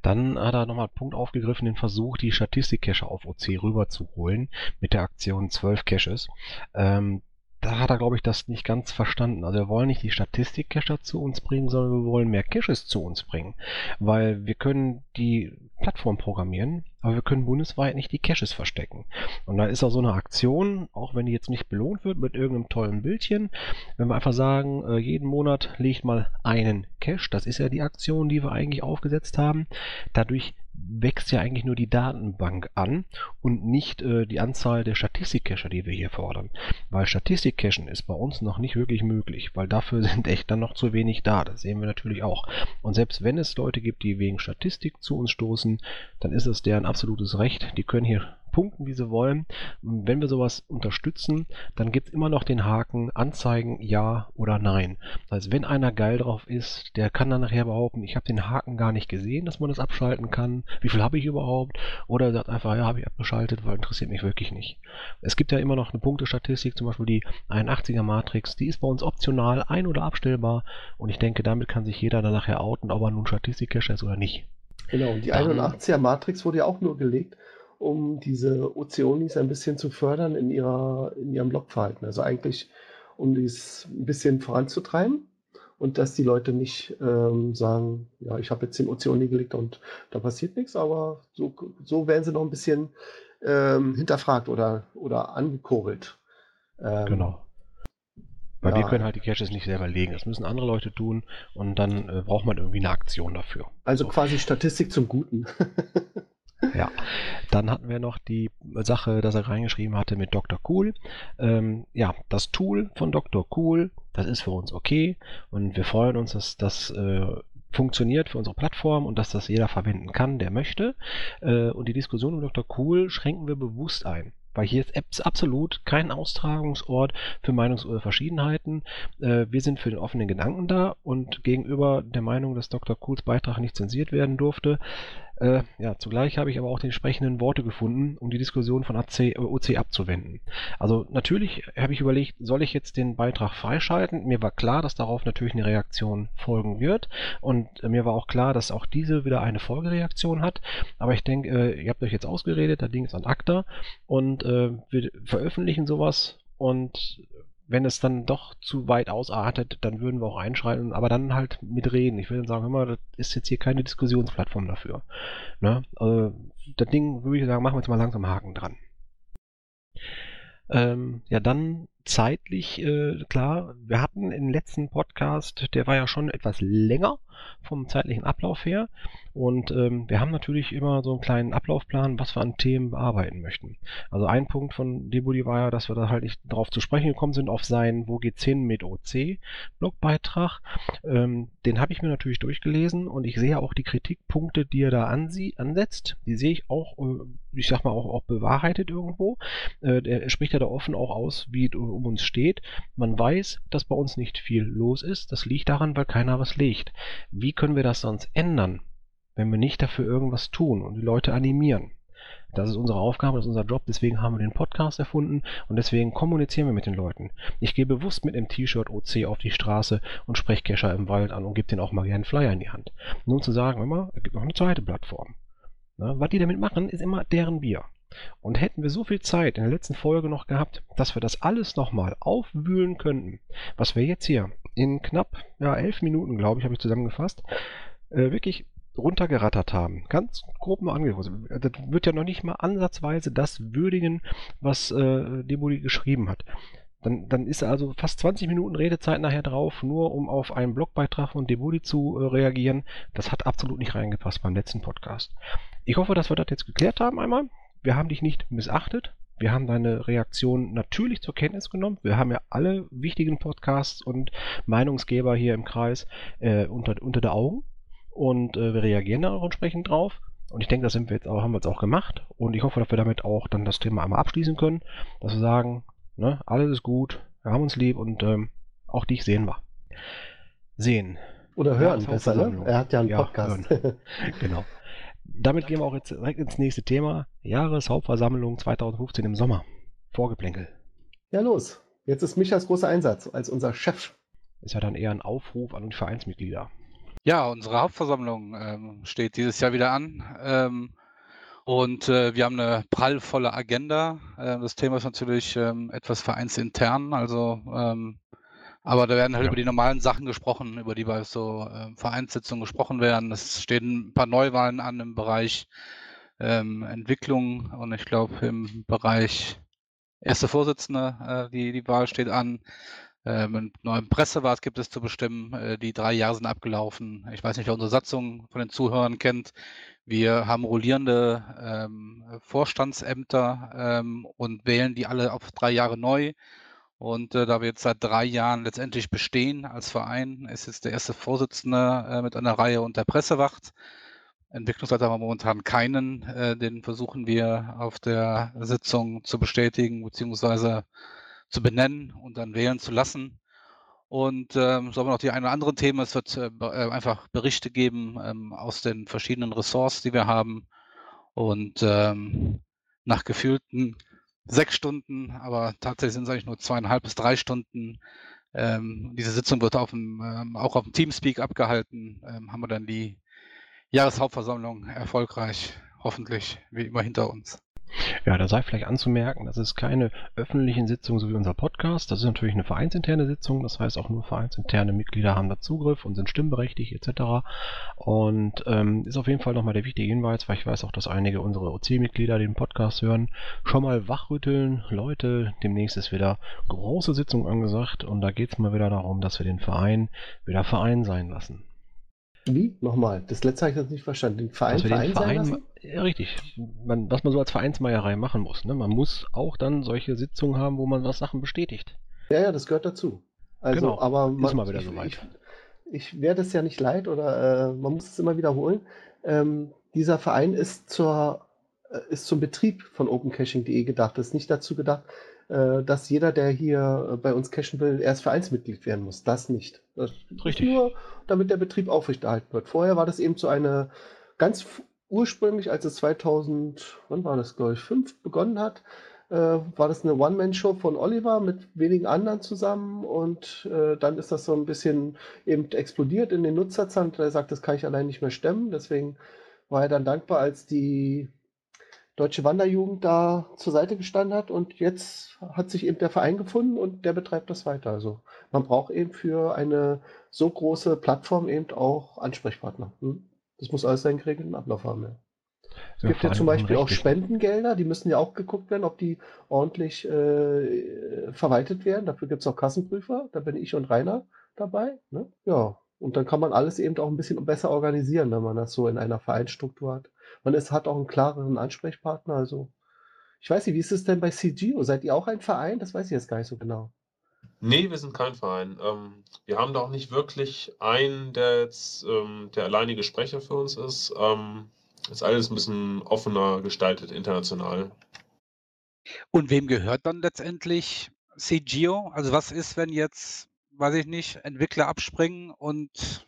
[SPEAKER 1] Dann hat er nochmal einen Punkt aufgegriffen, den Versuch, die Statistik-Cache auf OC rüberzuholen mit der Aktion 12 Caches. Ähm, da hat er, glaube ich, das nicht ganz verstanden. Also wir wollen nicht die Statistik-Cacher zu uns bringen, sondern wir wollen mehr Caches zu uns bringen. Weil wir können die Plattform programmieren, aber wir können bundesweit nicht die Caches verstecken. Und da ist auch so eine Aktion, auch wenn die jetzt nicht belohnt wird mit irgendeinem tollen Bildchen, wenn wir einfach sagen, äh, jeden Monat legt mal einen Cache, das ist ja die Aktion, die wir eigentlich aufgesetzt haben, dadurch wächst ja eigentlich nur die Datenbank an und nicht äh, die Anzahl der Statistik-Cacher, die wir hier fordern. Weil Statistik-Cachen ist bei uns noch nicht wirklich möglich, weil dafür [laughs] sind echt dann noch zu wenig da. Das sehen wir natürlich auch. Und selbst wenn es Leute gibt, die wegen Statistik zu uns stoßen, dann ist es deren absolutes Recht. Die können hier punkten, wie sie wollen. Wenn wir sowas unterstützen, dann gibt es immer noch den Haken Anzeigen ja oder nein. Das heißt, wenn einer geil drauf ist, der kann dann nachher behaupten, ich habe den Haken gar nicht gesehen, dass man das abschalten kann. Wie viel habe ich überhaupt? Oder er sagt einfach, ja, habe ich abgeschaltet, weil interessiert mich wirklich nicht. Es gibt ja immer noch eine Punktestatistik, zum Beispiel die 81er Matrix, die ist bei uns optional ein- oder abstellbar und ich denke, damit kann sich jeder dann nachher outen, ob er nun Statistik-Cache ist oder nicht.
[SPEAKER 3] Genau, und die 81er Matrix wurde ja auch nur gelegt, um diese Ozeonis ein bisschen zu fördern in, ihrer, in ihrem Blockverhalten. Also eigentlich, um dies ein bisschen voranzutreiben und dass die Leute nicht ähm, sagen, ja, ich habe jetzt den Ozeoni gelegt und da passiert nichts, aber so, so werden sie noch ein bisschen ähm, hinterfragt oder, oder angekurbelt.
[SPEAKER 1] Ähm, genau. Weil ja. wir können halt die Caches nicht selber legen. Das müssen andere Leute tun und dann äh, braucht man irgendwie eine Aktion dafür.
[SPEAKER 3] Also so. quasi Statistik zum Guten. [laughs]
[SPEAKER 1] Ja, dann hatten wir noch die Sache, dass er reingeschrieben hatte mit Dr. Cool. Ähm, ja, das Tool von Dr. Cool, das ist für uns okay und wir freuen uns, dass das äh, funktioniert für unsere Plattform und dass das jeder verwenden kann, der möchte. Äh, und die Diskussion um Dr. Cool schränken wir bewusst ein. Weil hier ist absolut kein Austragungsort für Meinungsverschiedenheiten. Äh, wir sind für den offenen Gedanken da und gegenüber der Meinung, dass Dr. Cools Beitrag nicht zensiert werden durfte, Äh, ja, zugleich habe ich aber auch die entsprechenden Worte gefunden, um die Diskussion von AC, OC abzuwenden. Also natürlich habe ich überlegt, soll ich jetzt den Beitrag freischalten? Mir war klar, dass darauf natürlich eine Reaktion folgen wird und äh, mir war auch klar, dass auch diese wieder eine Folgereaktion hat. Aber ich denke, äh, ihr habt euch jetzt ausgeredet, das Ding ist an ACTA und äh, wir veröffentlichen sowas und wenn es dann doch zu weit ausartet, dann würden wir auch einschreiten, aber dann halt mitreden. Ich würde sagen, hör mal, das ist jetzt hier keine Diskussionsplattform dafür. Ne? Also, das Ding würde ich sagen, machen wir jetzt mal langsam Haken dran. Ähm, ja, dann zeitlich, äh, klar, wir hatten im letzten Podcast, der war ja schon etwas länger vom zeitlichen Ablauf her. Und ähm, wir haben natürlich immer so einen kleinen Ablaufplan, was wir an Themen bearbeiten möchten. Also ein Punkt von Debudi war ja, dass wir da halt nicht darauf zu sprechen gekommen sind, auf seinen Wo geht's hin mit OC Blogbeitrag. Ähm, den habe ich mir natürlich durchgelesen und ich sehe auch die Kritikpunkte, die er da ansie ansetzt. Die sehe ich auch, äh, ich sag mal, auch, auch bewahrheitet irgendwo. Äh, er spricht ja da offen auch aus, wie um uns steht. Man weiß, dass bei uns nicht viel los ist. Das liegt daran, weil keiner was legt. Wie können wir das sonst ändern? wenn wir nicht dafür irgendwas tun und die Leute animieren. Das ist unsere Aufgabe, das ist unser Job, deswegen haben wir den Podcast erfunden und deswegen kommunizieren wir mit den Leuten. Ich gehe bewusst mit einem T-Shirt OC auf die Straße und spreche Kescher im Wald an und gebe denen auch mal gerne einen Flyer in die Hand. Nur zu sagen, immer, es gibt noch eine zweite Plattform. Na, was die damit machen, ist immer deren Bier. Und hätten wir so viel Zeit in der letzten Folge noch gehabt, dass wir das alles nochmal aufwühlen könnten, was wir jetzt hier in knapp ja, elf Minuten, glaube ich, habe ich zusammengefasst, äh, wirklich runtergerattert haben. Ganz grob mal angeguckt. Das wird ja noch nicht mal ansatzweise das würdigen, was äh, Deboli geschrieben hat. Dann, dann ist also fast 20 Minuten Redezeit nachher drauf, nur um auf einen Blogbeitrag von Deboli zu äh, reagieren. Das hat absolut nicht reingepasst beim letzten Podcast. Ich hoffe, dass wir das jetzt geklärt haben einmal. Wir haben dich nicht missachtet. Wir haben deine Reaktion natürlich zur Kenntnis genommen. Wir haben ja alle wichtigen Podcasts und Meinungsgeber hier im Kreis äh, unter, unter der Augen und äh, wir reagieren da auch entsprechend drauf. Und ich denke, das sind wir jetzt auch, haben wir jetzt auch gemacht. Und ich hoffe, dass wir damit auch dann das Thema einmal abschließen können, dass wir sagen, ne, alles ist gut, wir haben uns lieb und ähm, auch dich sehen wir. Sehen.
[SPEAKER 3] Oder hören ja, besser, ne? Er hat ja einen ja, Podcast. [laughs]
[SPEAKER 1] genau. Damit gehen wir auch jetzt direkt ins nächste Thema. Jahreshauptversammlung 2015 im Sommer. Vorgeplänkel.
[SPEAKER 3] Ja, los. Jetzt ist Michas großer Einsatz als unser Chef.
[SPEAKER 1] Ist ja dann eher ein Aufruf an die Vereinsmitglieder.
[SPEAKER 2] Ja, unsere Hauptversammlung ähm, steht dieses Jahr wieder an. Ähm, und äh, wir haben eine prallvolle Agenda. Äh, das Thema ist natürlich ähm, etwas vereinsintern, also ähm, aber da werden halt ja. über die normalen Sachen gesprochen, über die bei so äh, Vereinssitzungen gesprochen werden. Es stehen ein paar Neuwahlen an im Bereich ähm, Entwicklung und ich glaube im Bereich erste Vorsitzende, äh, die, die Wahl steht an. Ähm, einen neuen Pressewart gibt es zu bestimmen. Äh, die drei Jahre sind abgelaufen. Ich weiß nicht, wer unsere Satzung von den Zuhörern kennt. Wir haben rollierende ähm, Vorstandsämter ähm, und wählen die alle auf drei Jahre neu. Und äh, da wir jetzt seit drei Jahren letztendlich bestehen als Verein, ist jetzt der erste Vorsitzende äh, mit einer Reihe und der Pressewacht. Entwicklungsleiter haben wir momentan keinen. Äh, den versuchen wir auf der Sitzung zu bestätigen, beziehungsweise zu benennen und dann wählen zu lassen. Und ähm, so haben wir noch die ein oder anderen Themen. Es wird äh, äh, einfach Berichte geben ähm, aus den verschiedenen Ressorts, die wir haben. Und ähm, nach gefühlten sechs Stunden, aber tatsächlich sind es eigentlich nur zweieinhalb bis drei Stunden. Ähm, diese Sitzung wird auf dem, ähm, auch auf dem Teamspeak abgehalten. Ähm, haben wir dann die Jahreshauptversammlung erfolgreich, hoffentlich, wie immer hinter uns.
[SPEAKER 1] Ja, da sei vielleicht anzumerken, das ist keine öffentliche Sitzung, so wie unser Podcast. Das ist natürlich eine vereinsinterne Sitzung. Das heißt, auch nur vereinsinterne Mitglieder haben da Zugriff und sind stimmberechtigt etc. Und ähm, ist auf jeden Fall nochmal der wichtige Hinweis, weil ich weiß auch, dass einige unserer OC-Mitglieder den Podcast hören. Schon mal wachrütteln. Leute, demnächst ist wieder große Sitzung angesagt und da geht es mal wieder darum, dass wir den Verein wieder Verein sein lassen.
[SPEAKER 3] Wie? Nochmal. Das letzte habe ich jetzt nicht verstanden. Den Verein,
[SPEAKER 1] also Verein, Verein ja, richtig. Man, was man so als Vereinsmeierei machen muss. Ne? Man muss auch dann solche Sitzungen haben, wo man was Sachen bestätigt.
[SPEAKER 3] Ja, ja, das gehört dazu. Also,
[SPEAKER 1] genau.
[SPEAKER 3] aber man,
[SPEAKER 1] ist mal wieder so weit.
[SPEAKER 3] Ich, ich, werde es ja nicht leid oder äh, man muss es immer wiederholen. Ähm, dieser Verein ist zur äh, ist zum Betrieb von opencaching.de gedacht. Es ist nicht dazu gedacht, dass jeder, der hier äh, bei uns cashen will, erst Vereinsmitglied werden muss. Das nicht. Das
[SPEAKER 1] Richtig.
[SPEAKER 3] Nur damit der Betrieb aufrechterhalten wird. Vorher war das eben so eine ganz ursprünglich, als es 2000, wann war das, glaube ich, 5 begonnen hat, äh, war das eine One-Man-Show von Oliver mit wenigen anderen zusammen und äh, dann ist das so ein bisschen eben explodiert in den Nutzerzahlen. Er sagt, das kann ich allein nicht mehr stemmen. Deswegen war er dann dankbar, als die Deutsche Wanderjugend da zur Seite gestanden hat und jetzt hat sich eben der Verein gefunden und der betreibt das weiter. Also man braucht eben für eine so große Plattform eben auch Ansprechpartner. Hm? Das muss alles seinen geregelten Ablauf haben. Ja. Es ja, gibt ja zum Beispiel auch Spendengelder, die müssen ja auch geguckt werden, ob die ordentlich äh, verwaltet werden. Dafür gibt es auch Kassenprüfer, da bin ich und Rainer dabei. Ne? Ja, und dann kann man alles eben auch ein bisschen besser organisieren, wenn man das so in einer Vereinsstruktur hat. Man ist, hat auch einen klareren Ansprechpartner. Also, ich weiß nicht, wie ist es denn bei CGO? Seid ihr auch ein Verein? Das weiß ich jetzt gar nicht so genau.
[SPEAKER 6] Nee, wir sind kein Verein. Ähm, wir haben da auch nicht wirklich einen, der jetzt ähm, der alleinige Sprecher für uns ist. Ähm, ist alles ein bisschen offener gestaltet, international.
[SPEAKER 2] Und wem gehört dann letztendlich CGO? Also was ist, wenn jetzt, weiß ich nicht, Entwickler abspringen und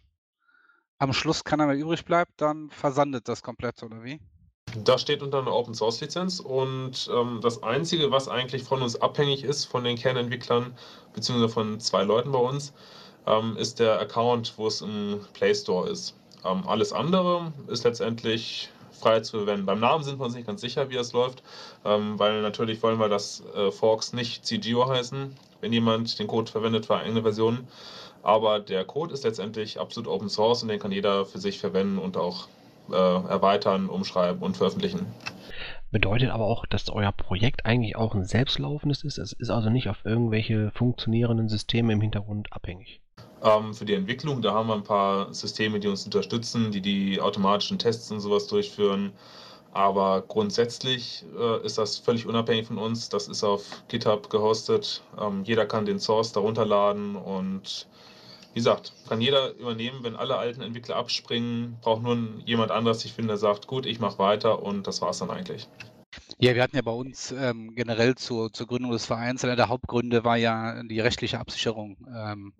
[SPEAKER 2] am Schluss keiner mehr übrig bleibt, dann versandet das komplett, oder wie?
[SPEAKER 6] Das steht unter einer Open Source Lizenz und ähm, das Einzige, was eigentlich von uns abhängig ist, von den Kernentwicklern, beziehungsweise von zwei Leuten bei uns, ähm, ist der Account, wo es im Play Store ist. Ähm, alles andere ist letztendlich frei zu verwenden. Beim Namen sind wir uns nicht ganz sicher, wie das läuft, ähm, weil natürlich wollen wir, dass äh, Forks nicht CGO heißen, wenn jemand den Code verwendet für eigene Versionen. Aber der Code ist letztendlich absolut Open Source und den kann jeder für sich verwenden und auch äh, erweitern, umschreiben und veröffentlichen.
[SPEAKER 1] Bedeutet aber auch, dass euer Projekt eigentlich auch ein selbstlaufendes ist. Es ist also nicht auf irgendwelche funktionierenden Systeme im Hintergrund abhängig.
[SPEAKER 6] Ähm, für die Entwicklung, da haben wir ein paar Systeme, die uns unterstützen, die die automatischen Tests und sowas durchführen. Aber grundsätzlich äh, ist das völlig unabhängig von uns. Das ist auf GitHub gehostet. Ähm, jeder kann den Source darunter laden und wie gesagt, kann jeder übernehmen, wenn alle alten Entwickler abspringen, braucht nur jemand anderes sich finden, der sagt, gut, ich mache weiter und das war es dann eigentlich.
[SPEAKER 2] Ja, wir hatten ja bei uns ähm, generell zur, zur Gründung des Vereins, einer der Hauptgründe war ja die rechtliche Absicherung ähm,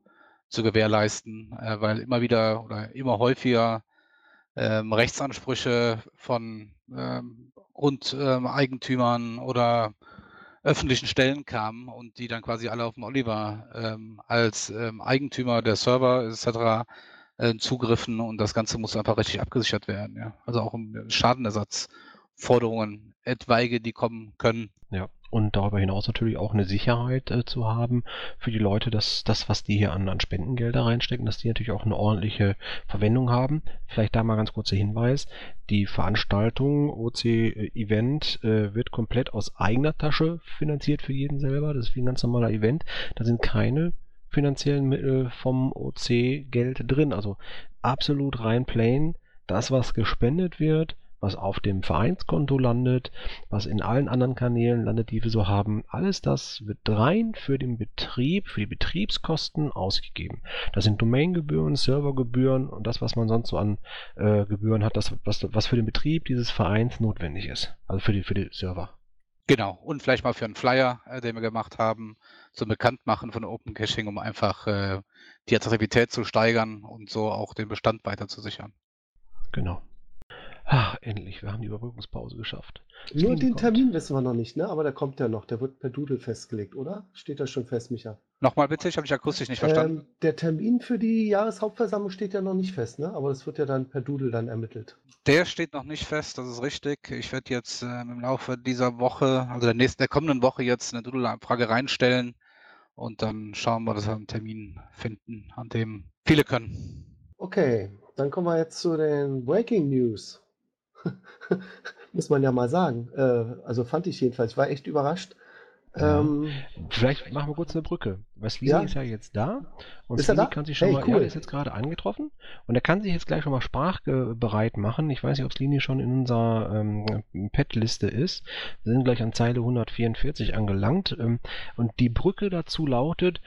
[SPEAKER 2] zu gewährleisten, äh, weil immer wieder oder immer häufiger ähm, Rechtsansprüche von ähm, Grundeigentümern oder öffentlichen Stellen kamen und die dann quasi alle auf den Oliver ähm, als ähm, Eigentümer der Server etc. Äh, zugriffen und das Ganze muss einfach richtig abgesichert werden. Ja? Also auch um Schadenersatzforderungen, etwaige, die kommen können.
[SPEAKER 1] Und darüber hinaus natürlich auch eine Sicherheit äh, zu haben für die Leute, dass das, was die hier an, an Spendengelder reinstecken, dass die natürlich auch eine ordentliche Verwendung haben. Vielleicht da mal ganz kurzer Hinweis. Die Veranstaltung OC Event äh, wird komplett aus eigener Tasche finanziert für jeden selber. Das ist wie ein ganz normaler Event. Da sind keine finanziellen Mittel vom OC Geld drin. Also absolut rein plain. Das, was gespendet wird, was auf dem Vereinskonto landet, was in allen anderen Kanälen landet, die wir so haben. Alles das wird rein für den Betrieb, für die Betriebskosten ausgegeben. Das sind Domaingebühren, Servergebühren und das, was man sonst so an äh, Gebühren hat, das, was, was für den Betrieb dieses Vereins notwendig ist. Also für die, für die Server.
[SPEAKER 2] Genau, und vielleicht mal für einen Flyer, äh, den wir gemacht haben, zum Bekanntmachen von Open Caching, um einfach äh, die Attraktivität zu steigern und so auch den Bestand weiter zu sichern.
[SPEAKER 1] Genau. Ach, endlich, wir haben die Überbrückungspause geschafft.
[SPEAKER 3] Nur den kommt. Termin wissen wir noch nicht, ne? Aber der kommt ja noch. Der wird per Doodle festgelegt, oder? Steht da schon fest, Micha?
[SPEAKER 2] Nochmal bitte, ich habe dich akustisch nicht verstanden. Ähm,
[SPEAKER 3] der Termin für die Jahreshauptversammlung steht ja noch nicht fest, ne? Aber das wird ja dann per Doodle dann ermittelt.
[SPEAKER 2] Der steht noch nicht fest, das ist richtig. Ich werde jetzt äh, im Laufe dieser Woche, also der nächsten, der kommenden Woche jetzt eine Doodle-Abfrage reinstellen und dann schauen wir, dass wir einen Termin finden, an dem viele können.
[SPEAKER 3] Okay, dann kommen wir jetzt zu den Breaking News. [laughs] Muss man ja mal sagen. Äh, also fand ich jedenfalls. Ich war echt überrascht.
[SPEAKER 1] Ja. Ähm, Vielleicht machen wir kurz eine Brücke. Wesley ja? ist ja jetzt da und
[SPEAKER 3] ist er da?
[SPEAKER 1] kann sich schon hey, mal, cool. ja, ist jetzt gerade angetroffen und er kann sich jetzt gleich schon mal sprachbereit machen. Ich weiß nicht, ob Slini schon in unserer ähm, Pet-Liste ist. Wir sind gleich an Zeile 144 angelangt ähm, und die Brücke dazu lautet,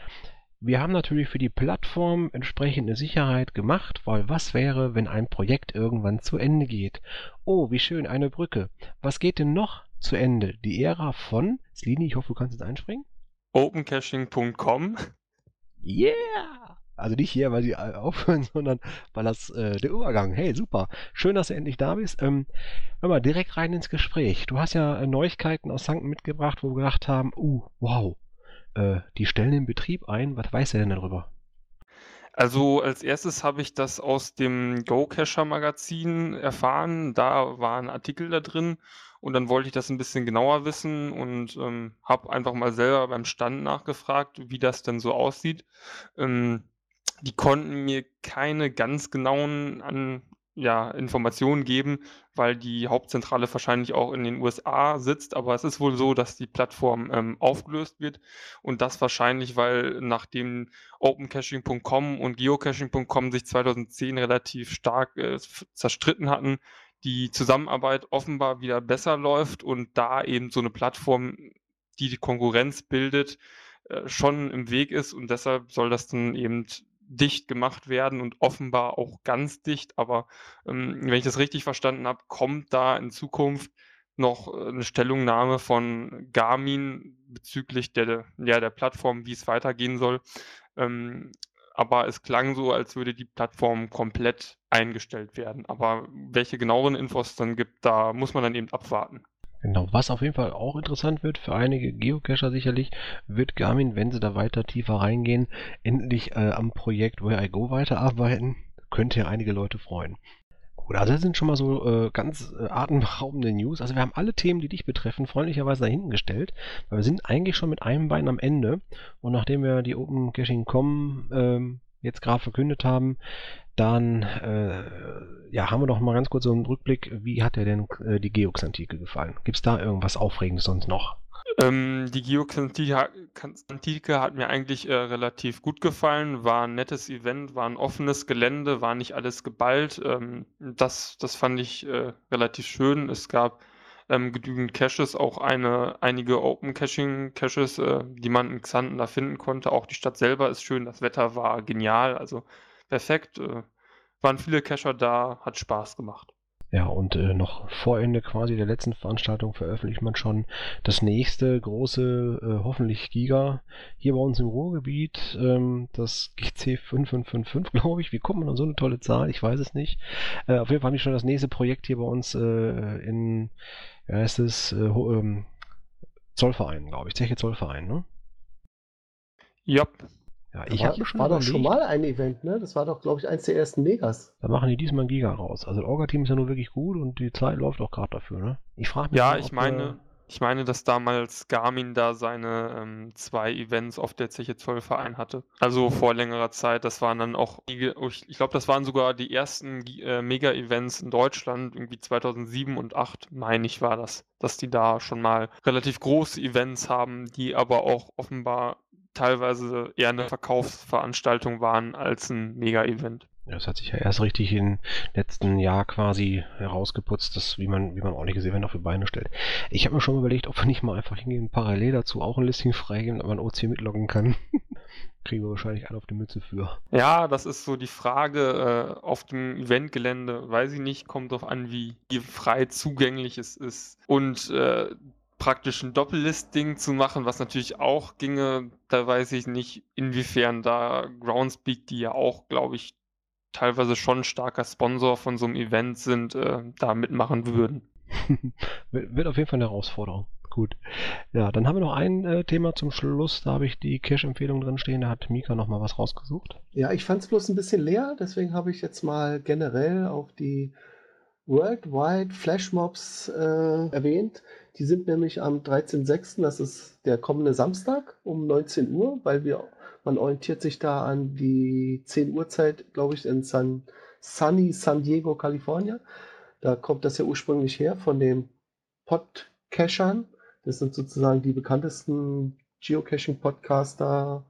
[SPEAKER 1] wir haben natürlich für die Plattform entsprechende Sicherheit gemacht, weil was wäre, wenn ein Projekt irgendwann zu Ende geht? Oh, wie schön, eine Brücke. Was geht denn noch zu Ende? Die Ära von, Slini, ich hoffe, du kannst jetzt einspringen.
[SPEAKER 5] Opencaching.com.
[SPEAKER 1] Yeah! Also nicht hier, weil sie [laughs] aufhören, sondern weil das äh, der Übergang. Hey, super. Schön, dass du endlich da bist. Ähm, hör mal, direkt rein ins Gespräch. Du hast ja äh, Neuigkeiten aus Sanken mitgebracht, wo wir gedacht haben, uh, wow, äh, die stellen den Betrieb ein. Was weiß er denn darüber?
[SPEAKER 7] Also als erstes habe ich das aus dem GoCacher-Magazin erfahren. Da war ein Artikel da drin und dann wollte ich das ein bisschen genauer wissen und ähm, habe einfach mal selber beim Stand nachgefragt, wie das denn so aussieht. Ähm, die konnten mir keine ganz genauen an, ja, Informationen geben, weil die Hauptzentrale wahrscheinlich auch in den USA sitzt. Aber es ist wohl so, dass die Plattform ähm, aufgelöst wird und das wahrscheinlich, weil nachdem OpenCaching.com und Geocaching.com sich 2010 relativ stark äh, zerstritten hatten, die Zusammenarbeit offenbar wieder besser läuft und da eben so eine Plattform, die die Konkurrenz bildet, äh, schon im Weg ist und deshalb soll das dann eben dicht gemacht werden und offenbar auch ganz dicht. Aber ähm, wenn ich das richtig verstanden habe, kommt da in Zukunft noch äh, eine Stellungnahme von Garmin bezüglich der, ja, der Plattform, wie es weitergehen soll. Ähm, aber es klang so, als würde die Plattform komplett eingestellt werden. Aber welche genaueren Infos dann gibt, da muss man dann eben abwarten.
[SPEAKER 1] Genau, was auf jeden Fall auch interessant wird für einige Geocacher sicherlich, wird Garmin, wenn sie da weiter tiefer reingehen, endlich äh, am Projekt Where I Go weiterarbeiten. Könnte ja einige Leute freuen. Gut, also das sind schon mal so äh, ganz äh, atemberaubende News. Also wir haben alle Themen, die dich betreffen, freundlicherweise da hinten gestellt, weil wir sind eigentlich schon mit einem Bein am Ende. Und nachdem wir die Open Caching.com ähm, jetzt gerade verkündet haben, dann äh, ja, haben wir doch mal ganz kurz so einen Rückblick. Wie hat dir denn äh, die Geox-Antike gefallen? Gibt es da irgendwas Aufregendes sonst noch?
[SPEAKER 7] Ähm, die Geox-Antike hat mir eigentlich äh, relativ gut gefallen. War ein nettes Event, war ein offenes Gelände, war nicht alles geballt. Ähm, das, das fand ich äh, relativ schön. Es gab ähm, genügend Caches, auch eine, einige Open Caching Caches, äh, die man in Xanten da finden konnte. Auch die Stadt selber ist schön, das Wetter war genial, also perfekt. Äh, waren viele Cacher da, hat Spaß gemacht.
[SPEAKER 1] Ja, und äh, noch vor Ende quasi der letzten Veranstaltung veröffentlicht man schon das nächste große, äh, hoffentlich Giga, hier bei uns im Ruhrgebiet, ähm, das GC 5555, [laughs] glaube ich. Wie kommt man an so eine tolle Zahl? Ich weiß es nicht. Äh, auf jeden Fall habe ich schon das nächste Projekt hier bei uns äh, in, ja, heißt es, äh, ähm, Zollverein, glaube ich, Zeche Zollverein, ne?
[SPEAKER 7] Ja,
[SPEAKER 1] ja,
[SPEAKER 3] ich habe schon war doch schon mal ein Event, ne? Das war doch, glaube ich, eins der ersten Megas.
[SPEAKER 1] Da machen die diesmal ein Giga raus. Also das Orga-Team ist ja nur wirklich gut und die Zeit läuft auch gerade dafür, ne?
[SPEAKER 7] Ich frage mich. Ja, mal, ich meine, ich meine, dass damals Garmin da seine ähm, zwei Events auf der Zeche Zollverein hatte. Also vor längerer Zeit. Das waren dann auch, oh, ich, ich glaube, das waren sogar die ersten äh, Mega-Events in Deutschland, irgendwie 2007 und 2008, meine ich, war das, dass die da schon mal relativ große Events haben, die aber auch offenbar teilweise eher eine Verkaufsveranstaltung waren als ein Mega-Event.
[SPEAKER 1] Das hat sich ja erst richtig im letzten Jahr quasi herausgeputzt, dass, wie man, wie man ordentliches Event auf die Beine stellt. Ich habe mir schon überlegt, ob wir nicht mal einfach hingehen, parallel dazu auch ein Listing freigeben, damit man OC mitloggen kann. [laughs] Kriegen wir wahrscheinlich alle auf die Mütze für.
[SPEAKER 7] Ja, das ist so die Frage. Äh, auf dem Eventgelände, weiß ich nicht, kommt drauf an, wie frei zugänglich es ist. Und äh, praktisch ein Doppellisting zu machen, was natürlich auch ginge. Da weiß ich nicht, inwiefern da Groundspeak, die ja auch, glaube ich, teilweise schon starker Sponsor von so einem Event sind, äh, da mitmachen würden. [laughs]
[SPEAKER 1] Wird auf jeden Fall eine Herausforderung. Gut. Ja, dann haben wir noch ein äh, Thema zum Schluss. Da habe ich die Cache-Empfehlung drin stehen. Da hat Mika noch mal was rausgesucht.
[SPEAKER 3] Ja, ich fand es bloß ein bisschen leer. Deswegen habe ich jetzt mal generell auf die Worldwide Flashmobs äh, erwähnt. Die sind nämlich am 13.06., das ist der kommende Samstag um 19 Uhr, weil wir, man orientiert sich da an die 10 Uhr Zeit, glaube ich, in San, Sunny San Diego, Kalifornien. Da kommt das ja ursprünglich her von den Podcachern. Das sind sozusagen die bekanntesten Geocaching-Podcaster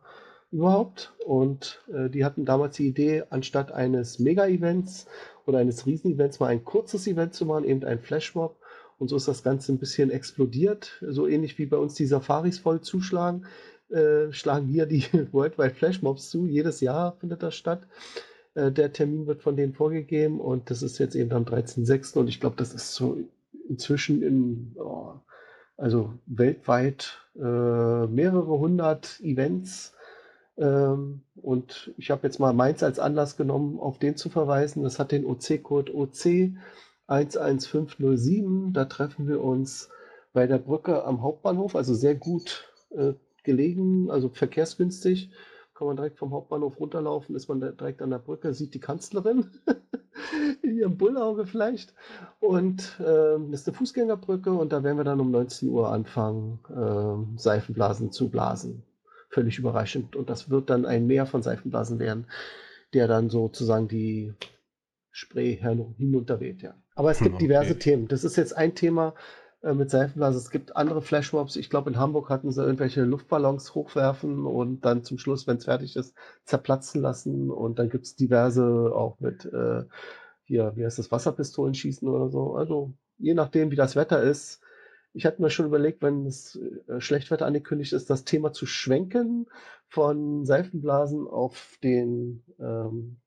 [SPEAKER 3] überhaupt. Und äh, die hatten damals die Idee, anstatt eines Mega-Events oder eines Riesen-Events mal ein kurzes Event zu machen, eben ein Flashmob. Und so ist das Ganze ein bisschen explodiert. So ähnlich wie bei uns die Safaris voll zuschlagen, äh, schlagen hier die [laughs] Worldwide Flashmobs zu. Jedes Jahr findet das statt. Äh, der Termin wird von denen vorgegeben und das ist jetzt eben am 13.06. Und ich glaube, das ist so inzwischen in, oh, also weltweit äh, mehrere hundert Events Ähm, und ich habe jetzt mal Mainz als Anlass genommen, auf den zu verweisen. Das hat den OC-Code OC 11507. Da treffen wir uns bei der Brücke am Hauptbahnhof, also sehr gut äh, gelegen, also verkehrsgünstig. Kann man direkt vom Hauptbahnhof runterlaufen, ist man direkt an der Brücke, sieht die Kanzlerin [laughs] in ihrem Bullauge vielleicht. Und äh, das ist eine Fußgängerbrücke und da werden wir dann um 19 Uhr anfangen, äh, Seifenblasen zu blasen völlig überraschend. Und das wird dann ein Meer von Seifenblasen werden, der dann sozusagen die Spree hinunterweht. Ja. Aber es gibt [laughs] okay. diverse Themen. Das ist jetzt ein Thema äh, mit Seifenblasen. Es gibt andere Flashmobs. Ich glaube, in Hamburg hatten sie irgendwelche Luftballons hochwerfen und dann zum Schluss, wenn es fertig ist, zerplatzen lassen. Und dann gibt es diverse auch mit äh, hier, wie heißt das, Wasserpistolen schießen oder so. Also je nachdem, wie das Wetter ist, ich hatte mir schon überlegt, wenn es äh, Schlechtwetter angekündigt ist, das Thema zu schwenken von Seifenblasen auf den ähm,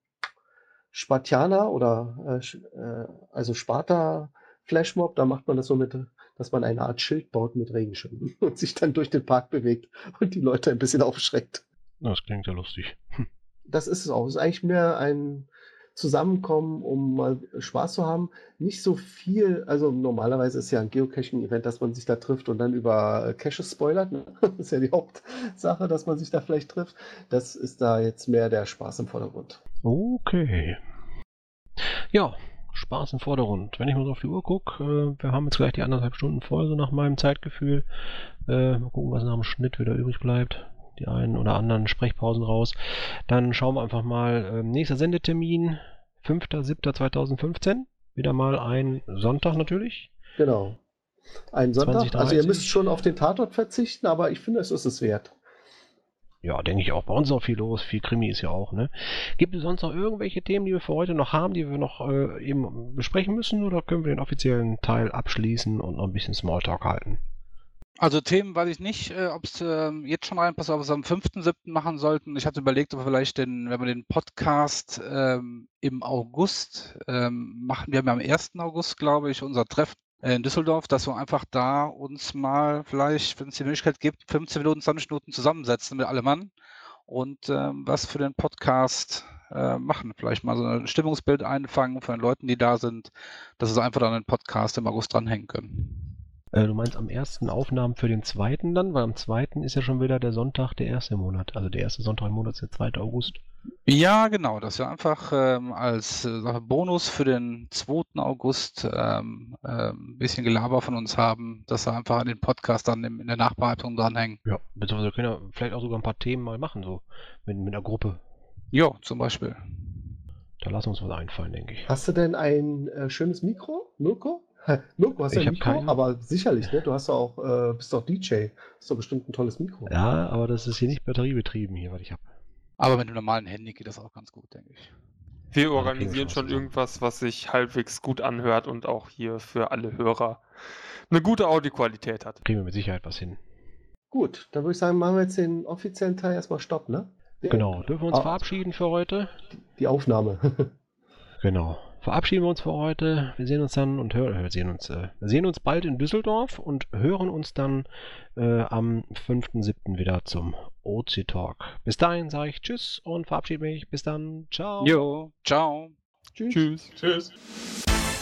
[SPEAKER 3] Spartianer oder äh, äh, also Sparta Flashmob. Da macht man das so mit, dass man eine Art Schild baut mit Regenschirmen [laughs] und sich dann durch den Park bewegt und die Leute ein bisschen aufschreckt.
[SPEAKER 1] Das klingt ja lustig.
[SPEAKER 3] Das ist es auch. Es ist eigentlich mehr ein zusammenkommen, um mal Spaß zu haben. Nicht so viel, also normalerweise ist ja ein Geocaching-Event, dass man sich da trifft und dann über Caches spoilert. Ne? [laughs] Das ist ja die Hauptsache, dass man sich da vielleicht trifft. Das ist da jetzt mehr der Spaß im Vordergrund.
[SPEAKER 1] Okay. Ja, Spaß im Vordergrund. Wenn ich mal so auf die Uhr gucke, äh, wir haben jetzt gleich die anderthalb Stunden voll, so nach meinem Zeitgefühl. Äh, mal gucken, was nach dem Schnitt wieder übrig bleibt die einen oder anderen Sprechpausen raus. Dann schauen wir einfach mal. Äh, nächster Sendetermin, 5.7.2015. Wieder mal ein Sonntag natürlich.
[SPEAKER 3] Genau. Ein Sonntag. 2030. Also ihr müsst schon auf den Tatort verzichten, aber ich finde, es ist es wert.
[SPEAKER 1] Ja, denke ich auch. Bei uns ist auch viel los. Viel Krimi ist ja auch, ne? Gibt es sonst noch irgendwelche Themen, die wir für heute noch haben, die wir noch äh, eben besprechen müssen? Oder können wir den offiziellen Teil abschließen und noch ein bisschen Smalltalk halten?
[SPEAKER 2] Also Themen weiß ich nicht, äh, ob es äh, jetzt schon reinpasst, ob wir es am 5.7. machen sollten. Ich hatte überlegt, ob wir vielleicht den, wenn wir den Podcast ähm, im August ähm, machen, wir haben ja am 1. August, glaube ich, unser Treffen in Düsseldorf, dass wir einfach da uns mal vielleicht, wenn es die Möglichkeit gibt, 15 Minuten, 20 Minuten zusammensetzen mit allem Mann und ähm, was für den Podcast äh, machen. Vielleicht mal so ein Stimmungsbild einfangen von den Leuten, die da sind, dass wir einfach dann den Podcast im August dranhängen können.
[SPEAKER 1] Äh, du meinst am ersten Aufnahmen für den zweiten dann? Weil am zweiten ist ja schon wieder der Sonntag der erste Monat. Also der erste Sonntag im Monat ist der 2. August.
[SPEAKER 2] Ja, genau. Dass wir einfach ähm, als äh, Bonus für den 2. August ähm, äh, ein bisschen Gelaber von uns haben, dass wir einfach an den Podcast dann in, in der Nachbereitung dranhängen.
[SPEAKER 1] Ja, beziehungsweise können wir vielleicht auch sogar ein paar Themen mal machen, so mit, mit einer Gruppe.
[SPEAKER 2] Ja, zum Beispiel.
[SPEAKER 1] Da lassen wir uns was einfallen, denke ich.
[SPEAKER 3] Hast du denn ein äh, schönes Mikro, Mirko? [laughs] Mirko, hast du ein Mikro? Keinen. Aber sicherlich, ne? Du hast auch, äh, bist doch DJ. Das ist doch bestimmt ein tolles Mikro.
[SPEAKER 1] Ja, aber das ist hier nicht batteriebetrieben hier, was ich habe.
[SPEAKER 2] Aber mit einem normalen Handy geht das auch ganz gut, denke ich.
[SPEAKER 7] Wir organisieren schon irgendwas, was sich halbwegs gut anhört und auch hier für alle Hörer eine gute Audioqualität hat.
[SPEAKER 1] Kriegen wir mit Sicherheit was hin.
[SPEAKER 3] Gut, dann würde ich sagen, machen wir jetzt den offiziellen Teil erstmal Stopp, ne?
[SPEAKER 1] Genau, dürfen wir uns ah, verabschieden für heute?
[SPEAKER 3] Die Aufnahme. [laughs]
[SPEAKER 1] genau verabschieden wir uns für heute. Wir sehen uns dann und hören, sehen uns, äh, sehen uns bald in Düsseldorf und hören uns dann äh, am 5.7. wieder zum OC Talk. Bis dahin sage ich Tschüss und verabschiede mich. Bis dann. Ciao.
[SPEAKER 2] Jo, ciao.
[SPEAKER 7] Tschüss. Tschüss. tschüss.